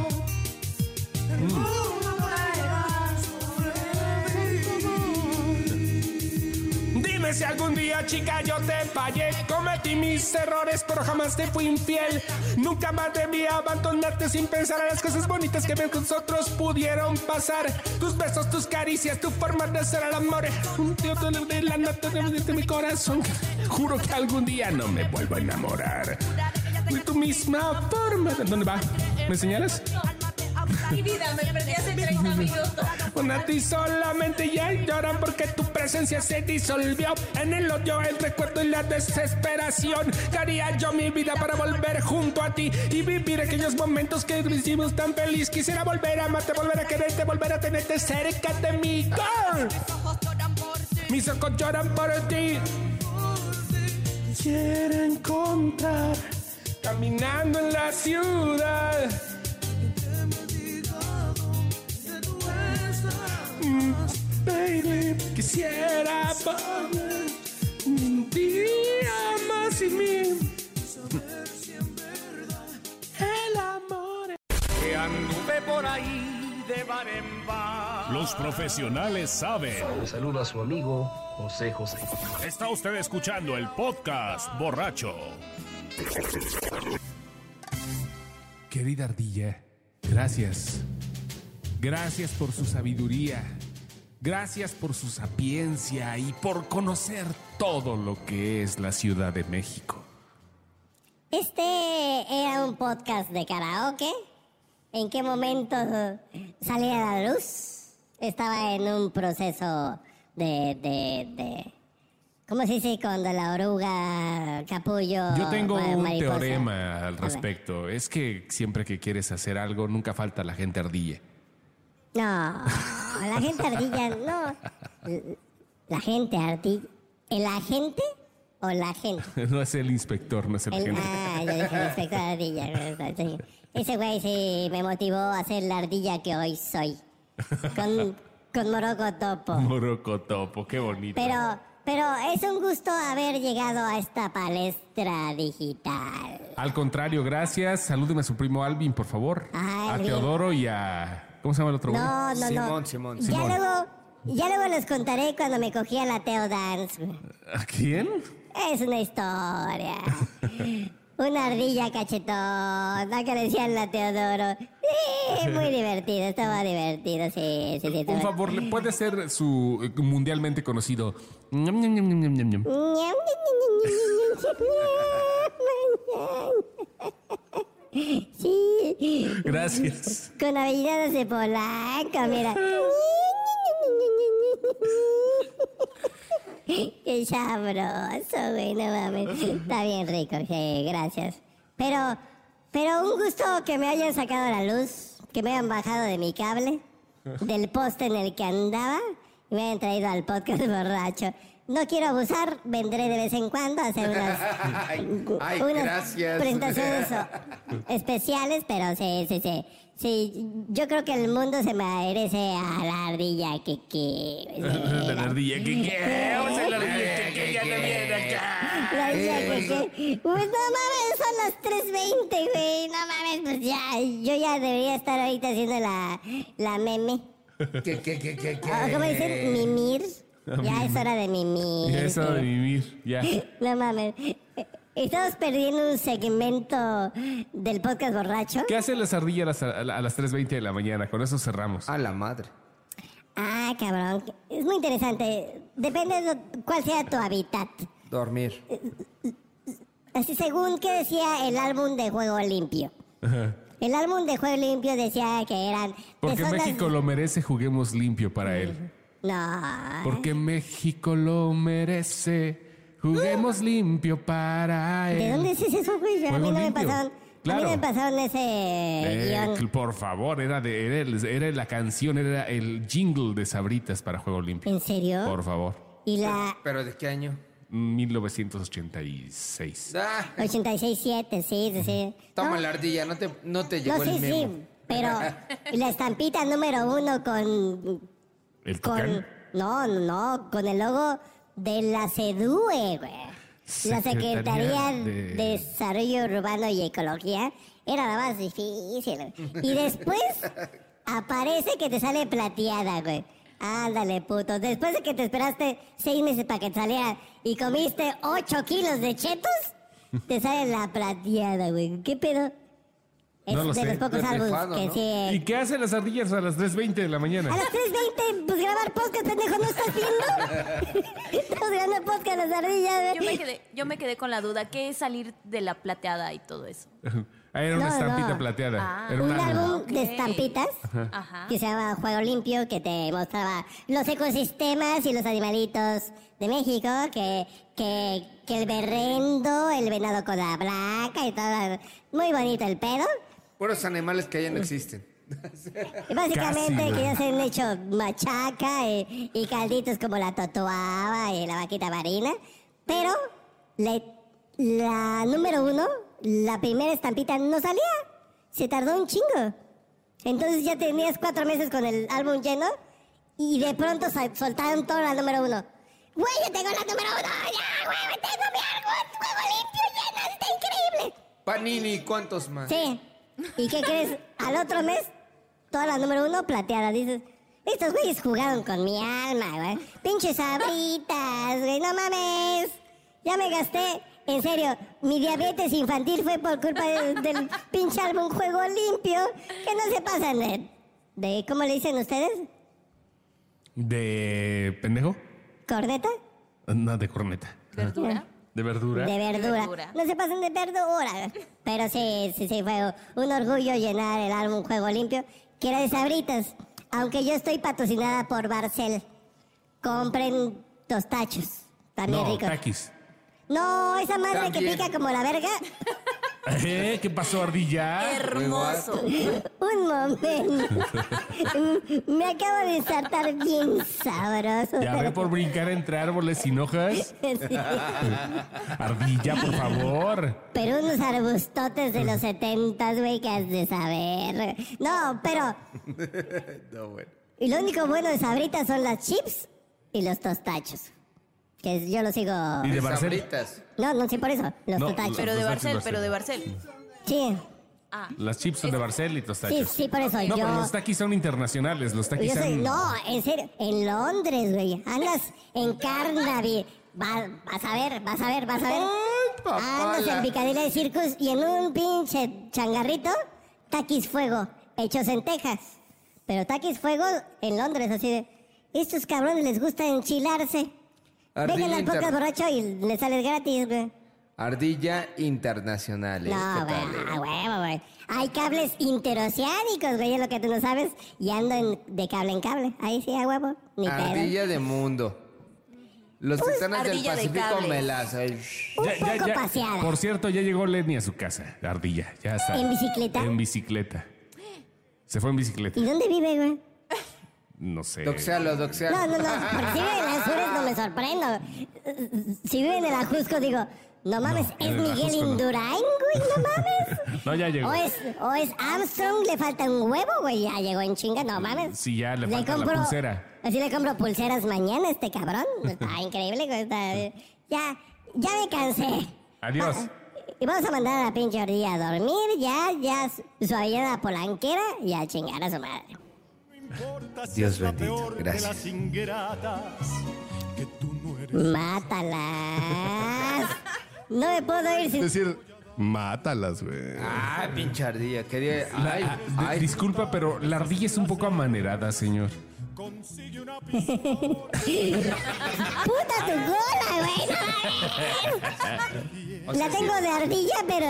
Si algún día, chica, yo te fallé. Cometí mis errores, pero jamás te fui infiel. Nunca más debí abandonarte sin pensar en las cosas bonitas que nosotros pudieron pasar. Tus besos, tus caricias, tu forma de ser el amor. Un tío de la nota de mi corazón. Juro que algún día no me vuelvo a enamorar. De tu misma forma. ¿Dónde va? ¿Me señalas? Mi vida, me perdí hace 30 minutos. Bueno, a ti solamente ya lloran porque tu presencia se disolvió en el odio, el recuerdo y la desesperación. ¿Qué haría yo mi vida para volver junto a ti y vivir aquellos momentos que hicimos tan feliz? Quisiera volver a amarte, volver a quererte, volver a tenerte cerca de mí, girl. Mis ojos lloran por ti. Quisiera encontrar caminando en la ciudad. Baby, quisiera poner un día más sin mí. El amor Que anduve por ahí de bar en bar. Los profesionales saben. Le saluda a su amigo José José. Está usted escuchando el podcast borracho. Querida ardilla, gracias. Gracias por su sabiduría. Gracias por su sapiencia y por conocer todo lo que es la Ciudad de México. Este era un podcast de karaoke. ¿En qué momento salía a la luz? Estaba en un proceso de, de, de- ¿Cómo se dice cuando la oruga, capullo, Yo tengo un mariposa? teorema al respecto. Es que siempre que quieres hacer algo, nunca falta la gente ardilla. No, la gente ardilla, no. La gente ardilla. ¿El agente o la gente? No es el inspector, no es el, El- agente. ah, yo dije el inspector ardilla. Ese güey sí me motivó a ser la ardilla que hoy soy. Con, con Morocotopo. Morocotopo, qué bonito. Pero, pero es un gusto haber llegado a esta palestra digital. Al contrario, gracias. Salúdeme a su primo Alvin, por favor. Ah, a. Teodoro y a. ¿Cómo se llama el otro güey? No, no, no. Simón, Ya luego, ya luego les contaré cuando me cogí a la Teo Dance. ¿A quién? Es una historia. Una ardilla cachetona que le decían la Teodoro. Sí, muy divertido, estaba divertido, sí, sí, sí. Por favor, ¿le puede ser su eh, mundialmente conocido? Sí. Gracias. Con habilidades de Polanco, mira. Qué sabroso, güey, no mames. Está bien rico, sí, gracias. Pero, pero un gusto que me hayan sacado la luz, que me hayan bajado de mi cable, del poste en el que andaba, y me hayan traído al podcast borracho. No quiero abusar, vendré de vez en cuando a hacer unas, Ay, ay, unas gracias. presentaciones especiales, pero sí, sí, sí. Sí, yo creo que el mundo se merece a la ardilla que que La ardilla que que. Vamos a la ardilla que que ya no viene acá. la ardilla que que pues no mames, son las 3.20, güey, no mames, pues ya, yo ya debería estar ahorita haciendo la, la meme. ¿Qué, qué, qué, qué, qué? Ah, ¿Cómo dicen? Mimir. Ya es hora de mimir. Ya es hora de vivir, ya. No mames. Estamos perdiendo un segmento del podcast borracho. ¿Qué hacen las ardillas a las, a las 3.20 de la mañana? Con eso cerramos. A la madre. Ah, cabrón. Es muy interesante. Depende de cuál sea tu hábitat. Dormir. Así según que decía el álbum de Juego Limpio. Ajá. El álbum de Juego Limpio decía que eran... Porque México lo merece, juguemos limpio para él. No. Porque México lo merece, juguemos limpio para él. ¿De dónde es eso, güey? A mí no me pasaron... A mí Claro. no me pasaron ese Eh, guion. por favor, era, de, era, el- era la canción, era el jingle de Sabritas para Juego Limpio. ¿En serio? Por favor. Y la ¿Pero de qué año? 1986. Ah, 86.7, sí, sí, sí. toma la ardilla, no te, no te llegó No, sí, el memo. sí, pero la estampita número uno con... ¿El con no, no, con el logo de la CEDUE, güey. La Secretaría Secretaría de... de- Desarrollo Urbano y Ecología era la más difícil. güey. Y después aparece que te sale plateada, güey. Ándale, puto. Después de que te esperaste seis meses para que te saliera y comiste ocho kilos de chetos, te sale la plateada, güey. ¿Qué pedo? Es No lo de sé. los pocos De álbumes que ¿no? sí. ¿Y qué hacen las ardillas a las 3.20 de la mañana? A las 3.20, pues grabar podcast, pendejo, ¿no estás viendo? Estamos grabando podcast las ardillas. Yo me, quedé, yo me quedé con la duda, ¿qué es salir de la plateada y todo eso? Ah, era una No, estampita no. plateada. Ah. Era un un álbum álbum. Ok. de estampitas Ajá. que se llama Juego Limpio, que te mostraba los ecosistemas y los animalitos de México, que, que, que el berrendo, el venado cola blanca y todo. Muy bonito el pedo. Puros animales que ya no existen. Básicamente Casi, que ya se han hecho machaca y, y calditos como la totoaba y la vaquita marina. Pero la, la número uno, la primera estampita no salía. Se tardó un chingo. Entonces ya tenías cuatro meses con el álbum lleno y de pronto soltaron toda la número uno. Güey, yo tengo la número uno. Ya, güey, tengo mi álbum. Juego limpio lleno. Está increíble. Panini, ¿cuántos más? Sí. ¿Y qué crees? Al otro mes, toda la número uno plateada. Dices, estos güeyes jugaron con mi alma, güey. Pinches sabritas, güey, no mames. Ya me gasté. En serio, mi diabetes infantil fue por culpa de- del pinche álbum Juego Limpio. Que no se pasan de, de ¿cómo le dicen ustedes? ¿De pendejo? ¿Corneta? No, de corneta. ¿Verdura? ¿De verdura? De verdura. verdura. No se pasen de verdura. Pero sí, sí, sí, fue un orgullo llenar el álbum Juego Limpio, que era de sabritas. Aunque yo estoy patrocinada por Barcel. Compren tostachos. También no, ricos. taquis. No, esa madre También. que pica como la verga. ¿Eh? ¿Qué pasó, ardilla? Hermoso. Un momento. Me acabo de saltar bien sabroso. Ya ve por brincar entre árboles sin hojas. Sí. Ardilla, por favor. Pero unos arbustotes de los setentas, güey, que has de saber. No, pero no, bueno. Y lo único bueno de Sabritas son las chips y los tostachos. Que yo los sigo. ¿Y de Barcel? Sabritas. No, no, sí, por eso. Los No, tostachos. Pero de Los Barcel, Barcel. pero de Barcel. Sí. Ah. Las chips son de Barcel y tostachos. Sí, sí, por eso No, yo- pero los taquis son internacionales. Los taquis Yo sé- son... no, en serio, en Londres, güey. Andas en Carnaby. Va- vas a ver, vas a ver, vas a ver. Andas en Picadilly Circus y en un pinche changarrito, taquis fuego, hechos en Texas. Pero taquis fuego en Londres, así de. Estos cabrones les gusta enchilarse. Ardilla Vengan al inter- podcast borracho y les sale gratis, güey. Ardilla internacional. ¿eh? No, ¿Qué güey, tal, eh? a huevo, güey. Hay cables interoceánicos, güey, es lo que tú no sabes. Y ando en- de cable en cable. Ahí sí, a huevo. Ni pedo. Ardilla de mundo. Los titanes del ardilla de Pacífico cables. me las... ay, Un Ya, ya, poco ya. paseada. Por cierto, ya llegó Lenny a su casa, la ardilla. Ya está. ¿En bicicleta? En bicicleta. Se fue en bicicleta. ¿Y dónde vive, güey? No sé. Doxealo, doxealo. No, no, no. Si vive en Azures no me sorprendo. Si vive en el Ajusco, digo, no mames, ¿es el Miguel. Indurain, güey? No mames. No, ya llegó. O es, o es Armstrong, le falta un huevo, güey. Ya llegó en chinga, no mames. Sí, ya le falta la pulsera. Así le compro pulseras mañana a este cabrón. Está increíble, güey. está- ya, ya me cansé. Adiós. Y vamos a mandar a la pinche ardilla a dormir, ya, ya, suavillada polanquera y a chingar a su madre. Dios bendito, gracias. las ingratas que tú no eres. Mátalas. No me puedo ir Es sin... decir, mátalas, güey. Ay, pinche ardilla. Quería... La- Ay, ah, di- ay. Disculpa, pero la ardilla es un poco amanerada, señor. ¡Puta tu cola, güey! no. La tengo de ardilla, pero...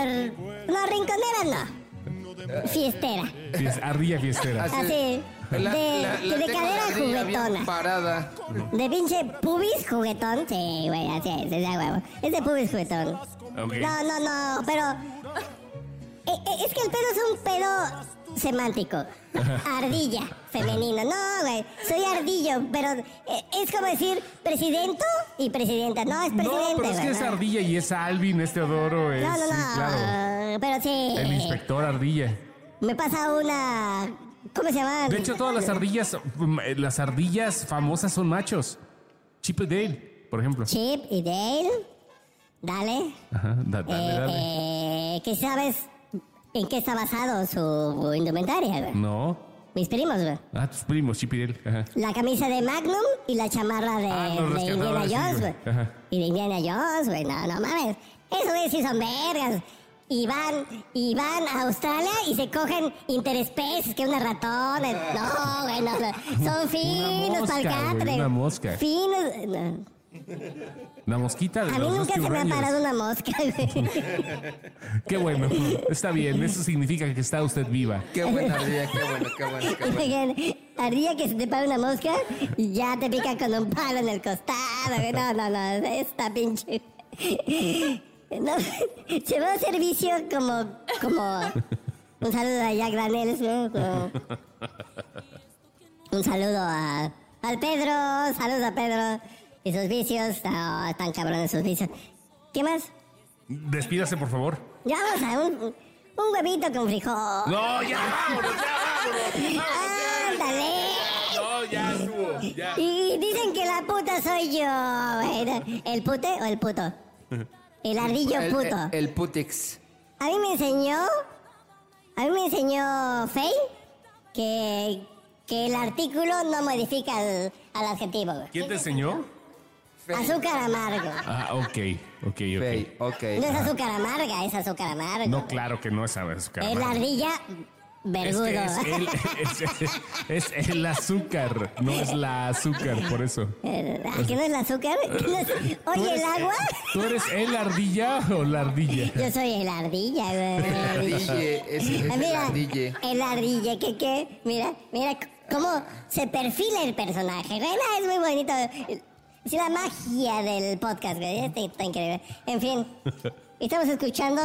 No, rinconera no. Fiestera. Fies- ardilla fiestera. Así. La- de, la- la de tengo cadera juguetona. parada. De pinche pubis juguetón. Sí, güey, así es, es de huevo. Es de pubis juguetón. No, no, no, pero. eh, eh, es que el pedo es un pedo semántico. Ardilla, femenino. No, güey, soy ardillo, pero eh, es como decir presidento y presidenta. No, es presidente. No, pero es que es ardilla y es Alvin, es Teodoro, es. No, no, no, sí, claro. pero sí. El inspector ardilla. Me pasa una. ¿Cómo se? De hecho, todas las ardillas, mm, eh, las ardillas famosas son machos. Chip y Dale, por ejemplo. Chip y Dale. Dale. Ajá, da- dale, Eh, dale. eh, ¿Qué sabes en qué está basado su indumentaria, güey? No. Mis primos, güey. Ah, tus primos, Chip y Dale. Ajá. La camisa de Magnum y la chamarra de, Ah, los de Indiana Jones, güey. Y de Indiana Jones, güey. No, no mames. Esos güeyes sí son vergas. Y van, y van a Australia y se cogen interespecies, que una ratona. No, güey, no. Son finos para el güey, catre. una mosca. Finos. no. La mosquita de A mí nunca se me ha parado una mosca. Qué bueno. Está bien. Eso significa que está usted viva. Qué buena ardilla, qué bueno, qué bueno, qué bueno. Ardilla que se te para una mosca y ya te pica con un palo en el costado. No, no, no, esta pinche. No, se va a servicio como, como un saludo a Jack Daniels, ¿no? Como- un saludo a, al Pedro, saludos a Pedro y sus vicios. No, están cabrones sus vicios. ¿Qué más? Despídase, por favor. Ya vamos a un, un huevito con frijol. No, ya vámonos, ya vámonos. ¡Ándale! No, ya estuvo. Ya. Y dicen que la puta soy yo. ¿El pute o el puto? El ardillo El- puto. El, el putix. A mí me enseñó. A mí me enseñó Fey que, que el artículo no modifica al, al adjetivo. ¿Quién te enseñó? Azúcar amargo. Ah, ok, ok, ok. Fey, ok. No es azúcar amarga, es azúcar amargo. No, claro que no es azúcar. es la ardilla Es vergudo. que es el, es- es el azúcar, no es la azúcar, por eso. ¿Que no es el azúcar? ¿Que no es- ¿Tú Oye, eres- el agua. ¿Tú eres el ardilla o la ardilla? Yo soy el ardilla, güey. Ardille, es, es Ah, el mira, ardille. el ardille, que qué, mira, mira cómo se perfila el personaje, no, es muy bonito. Es la magia del podcast, güey, está increíble. En fin, estamos escuchando.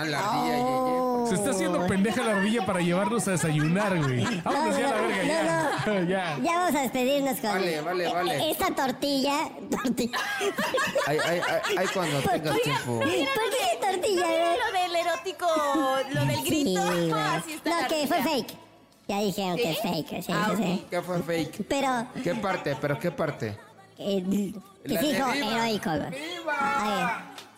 Ah, la ardilla, Oh. Se está haciendo pendeja la ardilla para llevarnos a desayunar, güey. Vámonos No, ya a la verga, no, ya. ya. Ya vamos a despedirnos con Vale, vale, vale. esta tortilla. tortilla. Ay, ay, ay, ay, cuando ¿Por tengas qué? tiempo. ¿Por qué tortilla, güey? Lo del erótico, lo del grito. Sí, güey. Así está la No, que fue fake. Ya dijeron que es fake, sí, Ah, sí, sí. ¿Qué fue fake? Pero ¿Qué parte? ¿Pero qué parte? eh, que dijo viva. heroico. Ay,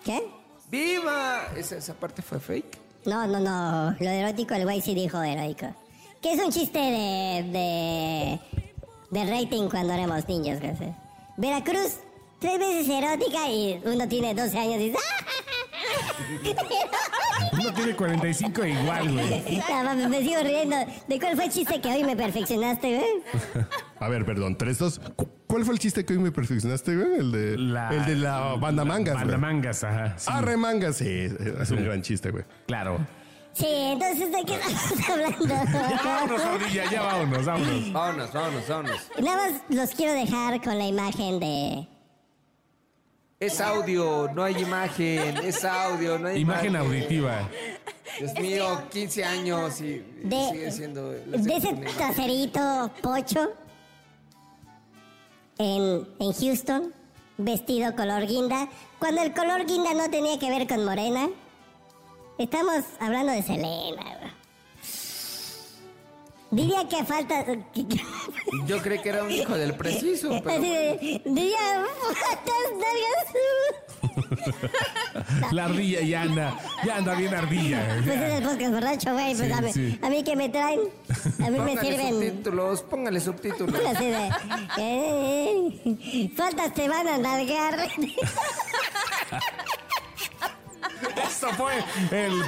¿Qué? ¡Viva! ¿Esa, esa parte fue fake? No, no, no. Lo erótico, el güey sí dijo heroico. Que es un chiste de. de. de rating cuando éramos niños, güey. Veracruz, tres veces erótica y uno tiene 12 años y dice. Uno tiene 45 e igual, güey. "Ah". No, me sigo riendo. ¿De cuál fue el chiste que hoy me perfeccionaste, güey? A ver, perdón, tres, dos. Cu- ¿Cuál fue el chiste que hoy me perfeccionaste, güey? El de la, el de la banda mangas, güey. Banda mangas, ajá. sí. Arre mangas, sí. Es un gran chiste, güey. Claro. Sí, entonces, ¿de qué estamos hablando? Ya vámonos, Ardilla, ya vámonos, vámonos. Vámonos, vámonos, vámonos. Nada más los quiero dejar con la imagen de. Es audio, no hay imagen. Es audio, no hay imagen. Imagen auditiva. Dios mío, 15 años y De- sigue siendo... de ese traserito pocho en, Houston, vestido color guinda, cuando el color guinda no tenía que ver con morena. Estamos hablando de Selena. Diría que falta... Yo creí que era un hijo del preciso, pero... diría, faltas nalgas. La ardilla ya anda, ya anda bien ardilla. Pues es el podcast borracho, güey. Pues Sí, a, mí, sí. a mí que me traen, a mí me Póngale sirven... subtítulos, póngale subtítulos. Así de, eh, faltas te van a nalgar. Esto fue el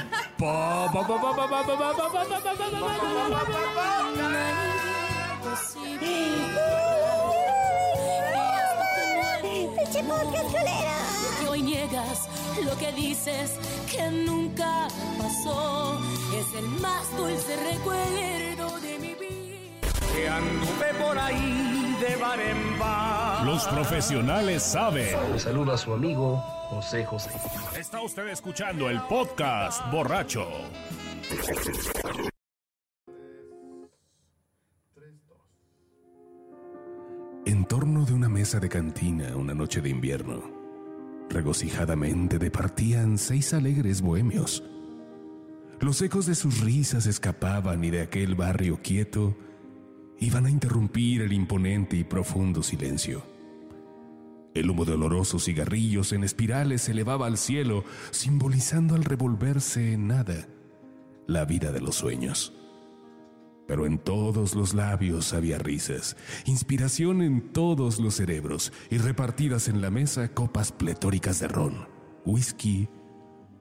¡Pinche! Lo que hoy niegas, dices que nunca pasó, es el más dulce recuerdo de mi vida. Los profesionales saben. A su amigo José José. Está usted escuchando el podcast borracho. En torno de una mesa de cantina una noche de invierno, regocijadamente departían seis alegres bohemios. Los ecos de sus risas escapaban y de aquel barrio quieto iban a interrumpir el imponente y profundo silencio. El humo de olorosos cigarrillos en espirales se elevaba al cielo, simbolizando al revolverse en nada la vida de los sueños. Pero en todos los labios había risas, inspiración en todos los cerebros y repartidas en la mesa copas pletóricas de ron, whisky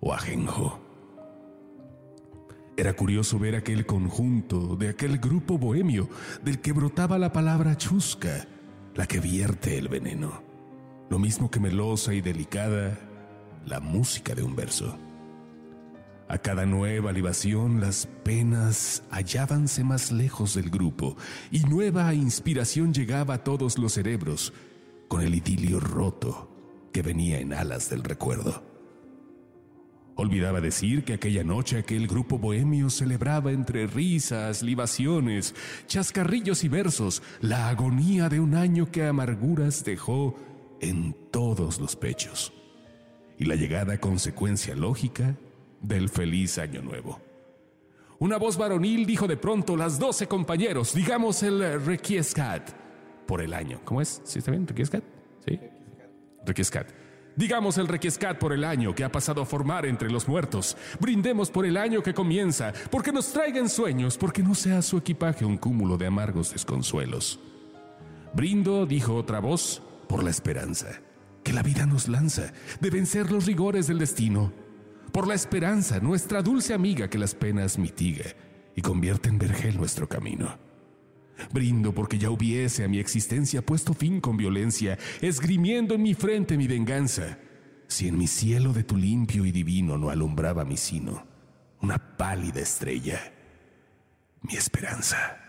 o ajenjo. Era curioso ver aquel conjunto de aquel grupo bohemio del que brotaba la palabra chusca, la que vierte el veneno. Lo mismo que melosa y delicada, la música de un verso. A cada nueva libación las penas hallábanse más lejos del grupo y nueva inspiración llegaba a todos los cerebros con el idilio roto que venía en alas del recuerdo. Olvidaba decir que aquella noche aquel grupo bohemio celebraba entre risas, libaciones, chascarrillos y versos la agonía de un año que amarguras dejó en todos los pechos y la llegada consecuencia lógica del feliz año nuevo. Una voz varonil dijo de pronto las doce compañeros, digamos el Requiescat, por el año. ¿Cómo es? ¿Sí está bien? ¿Requiescat? Sí. Requiescat. Digamos el Requiescat por el año que ha pasado a formar entre los muertos. Brindemos por el año que comienza, porque nos traigan sueños, porque no sea su equipaje un cúmulo de amargos desconsuelos. Brindo, dijo otra voz, por la esperanza, que la vida nos lanza, de vencer los rigores del destino. Por la esperanza, nuestra dulce amiga que las penas mitiga y convierte en vergel nuestro camino. Brindo porque ya hubiese a mi existencia puesto fin con violencia, esgrimiendo en mi frente mi venganza, si en mi cielo de tu limpio y divino no alumbraba mi sino, una pálida estrella, mi esperanza.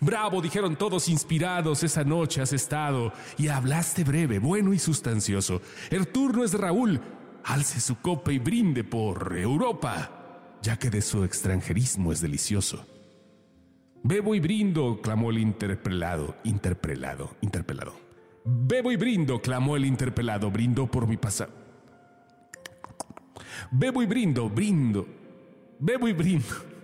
Bravo, dijeron todos inspirados, esa noche has estado y hablaste breve, bueno y sustancioso. El turno es de Raúl, alce su copa y brinde por Europa, ya que de su extranjerismo es delicioso. Bebo y brindo, clamó el interpelado, interpelado, interpelado. Bebo y brindo, clamó el interpelado, brindó por mi pasado. Bebo y brindo, brindo. Bebo y brindo.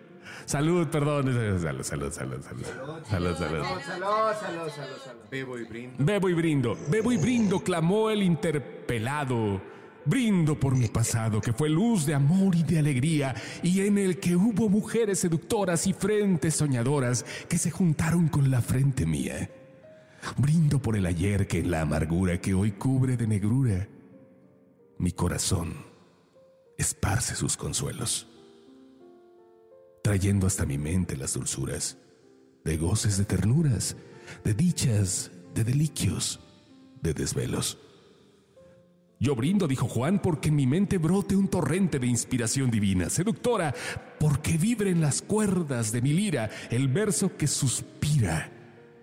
Salud, perdón. Salud, salud, salud, salud. Salud, salud. Salud, salud, salud, salud. Bebo y brindo. Bebo y brindo, bebo y brindo, clamó el interpelado. Brindo por mi pasado, que fue luz de amor y de alegría, y en el que hubo mujeres seductoras y frentes soñadoras que se juntaron con la frente mía. Brindo por el ayer que en la amargura que hoy cubre de negrura, mi corazón esparce sus consuelos, trayendo hasta mi mente las dulzuras de goces de ternuras, de dichas, de deliquios, de desvelos. Yo brindo, dijo Juan, porque en mi mente brote un torrente de inspiración divina, seductora, porque vibren las cuerdas de mi lira el verso que suspira,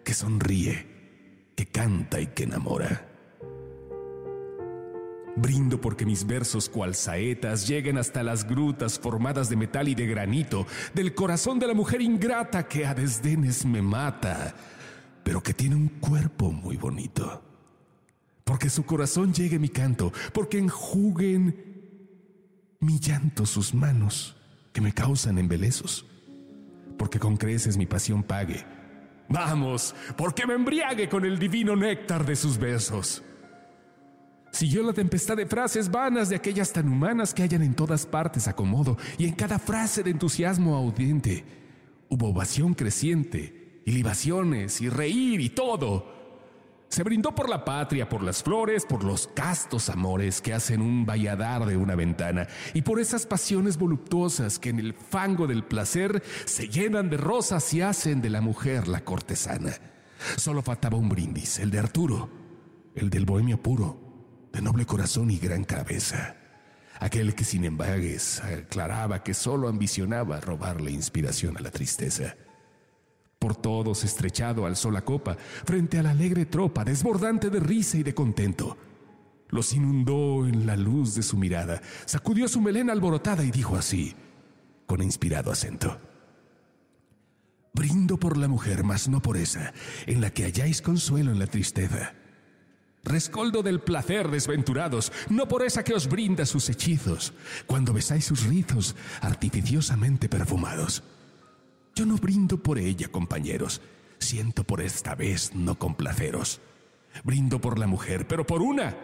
que sonríe, que canta y que enamora. Brindo porque mis versos cual saetas lleguen hasta las grutas formadas de metal y de granito del corazón de la mujer ingrata que a desdenes me mata, pero que tiene un cuerpo muy bonito. Porque su corazón llegue mi canto, porque enjuguen mi llanto sus manos que me causan embelezos, porque con creces mi pasión pague. Vamos, porque me embriague con el divino néctar de sus besos. Siguió la tempestad de frases vanas de aquellas tan humanas que hallan en todas partes acomodo y en cada frase de entusiasmo audiente. Hubo ovación creciente y libaciones y reír y todo. Se brindó por la patria, por las flores, por los castos amores que hacen un valladar de una ventana y por esas pasiones voluptuosas que en el fango del placer se llenan de rosas y hacen de la mujer la cortesana. Solo faltaba un brindis, el de Arturo, el del bohemio puro de noble corazón y gran cabeza. Aquel que sin embagues aclaraba que solo ambicionaba robarle inspiración a la tristeza. Por todos estrechado alzó la copa frente a la alegre tropa, desbordante de risa y de contento. Los inundó en la luz de su mirada, sacudió su melena alborotada y dijo así, con inspirado acento. Brindo por la mujer, mas no por esa, en la que halláis consuelo en la tristeza rescoldo del placer desventurados, no por esa que os brinda sus hechizos, cuando besáis sus rizos artificiosamente perfumados. Yo no brindo por ella, compañeros, siento por esta vez no complaceros. Brindo por la mujer, pero por una,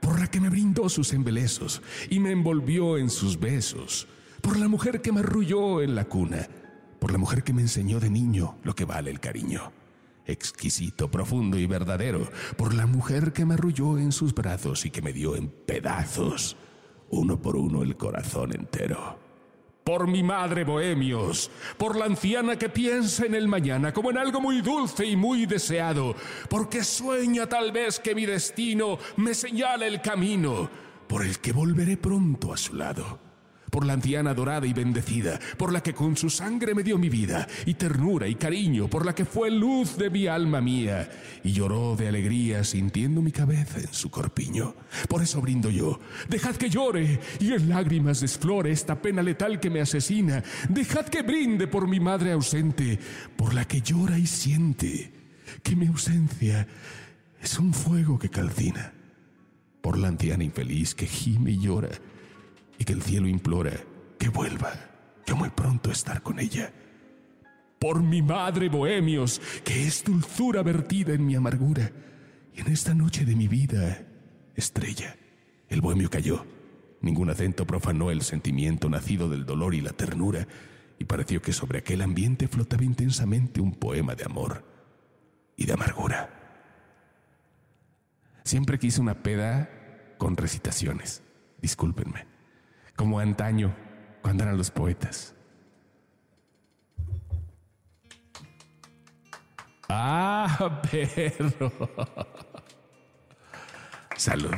por la que me brindó sus embelezos y me envolvió en sus besos, por la mujer que me arrulló en la cuna, por la mujer que me enseñó de niño lo que vale el cariño exquisito, profundo y verdadero, por la mujer que me arrulló en sus brazos y que me dio en pedazos, uno por uno, el corazón entero. Por mi madre, bohemios, por la anciana que piensa en el mañana como en algo muy dulce y muy deseado, porque sueña tal vez que mi destino me señala el camino por el que volveré pronto a su lado por la anciana dorada y bendecida, por la que con su sangre me dio mi vida, y ternura y cariño, por la que fue luz de mi alma mía, y lloró de alegría sintiendo mi cabeza en su corpiño. Por eso brindo yo, dejad que llore y en lágrimas desflore esta pena letal que me asesina, dejad que brinde por mi madre ausente, por la que llora y siente que mi ausencia es un fuego que calcina, por la anciana infeliz que gime y llora, y que el cielo implora que vuelva, que muy pronto estar con ella. Por mi madre, bohemios, que es dulzura vertida en mi amargura, y en esta noche de mi vida, estrella, el bohemio cayó. Ningún acento profanó el sentimiento nacido del dolor y la ternura, y pareció que sobre aquel ambiente flotaba intensamente un poema de amor y de amargura. Siempre quise una peda con recitaciones. Discúlpenme como antaño, cuando eran los poetas. Ah, perro. Salud.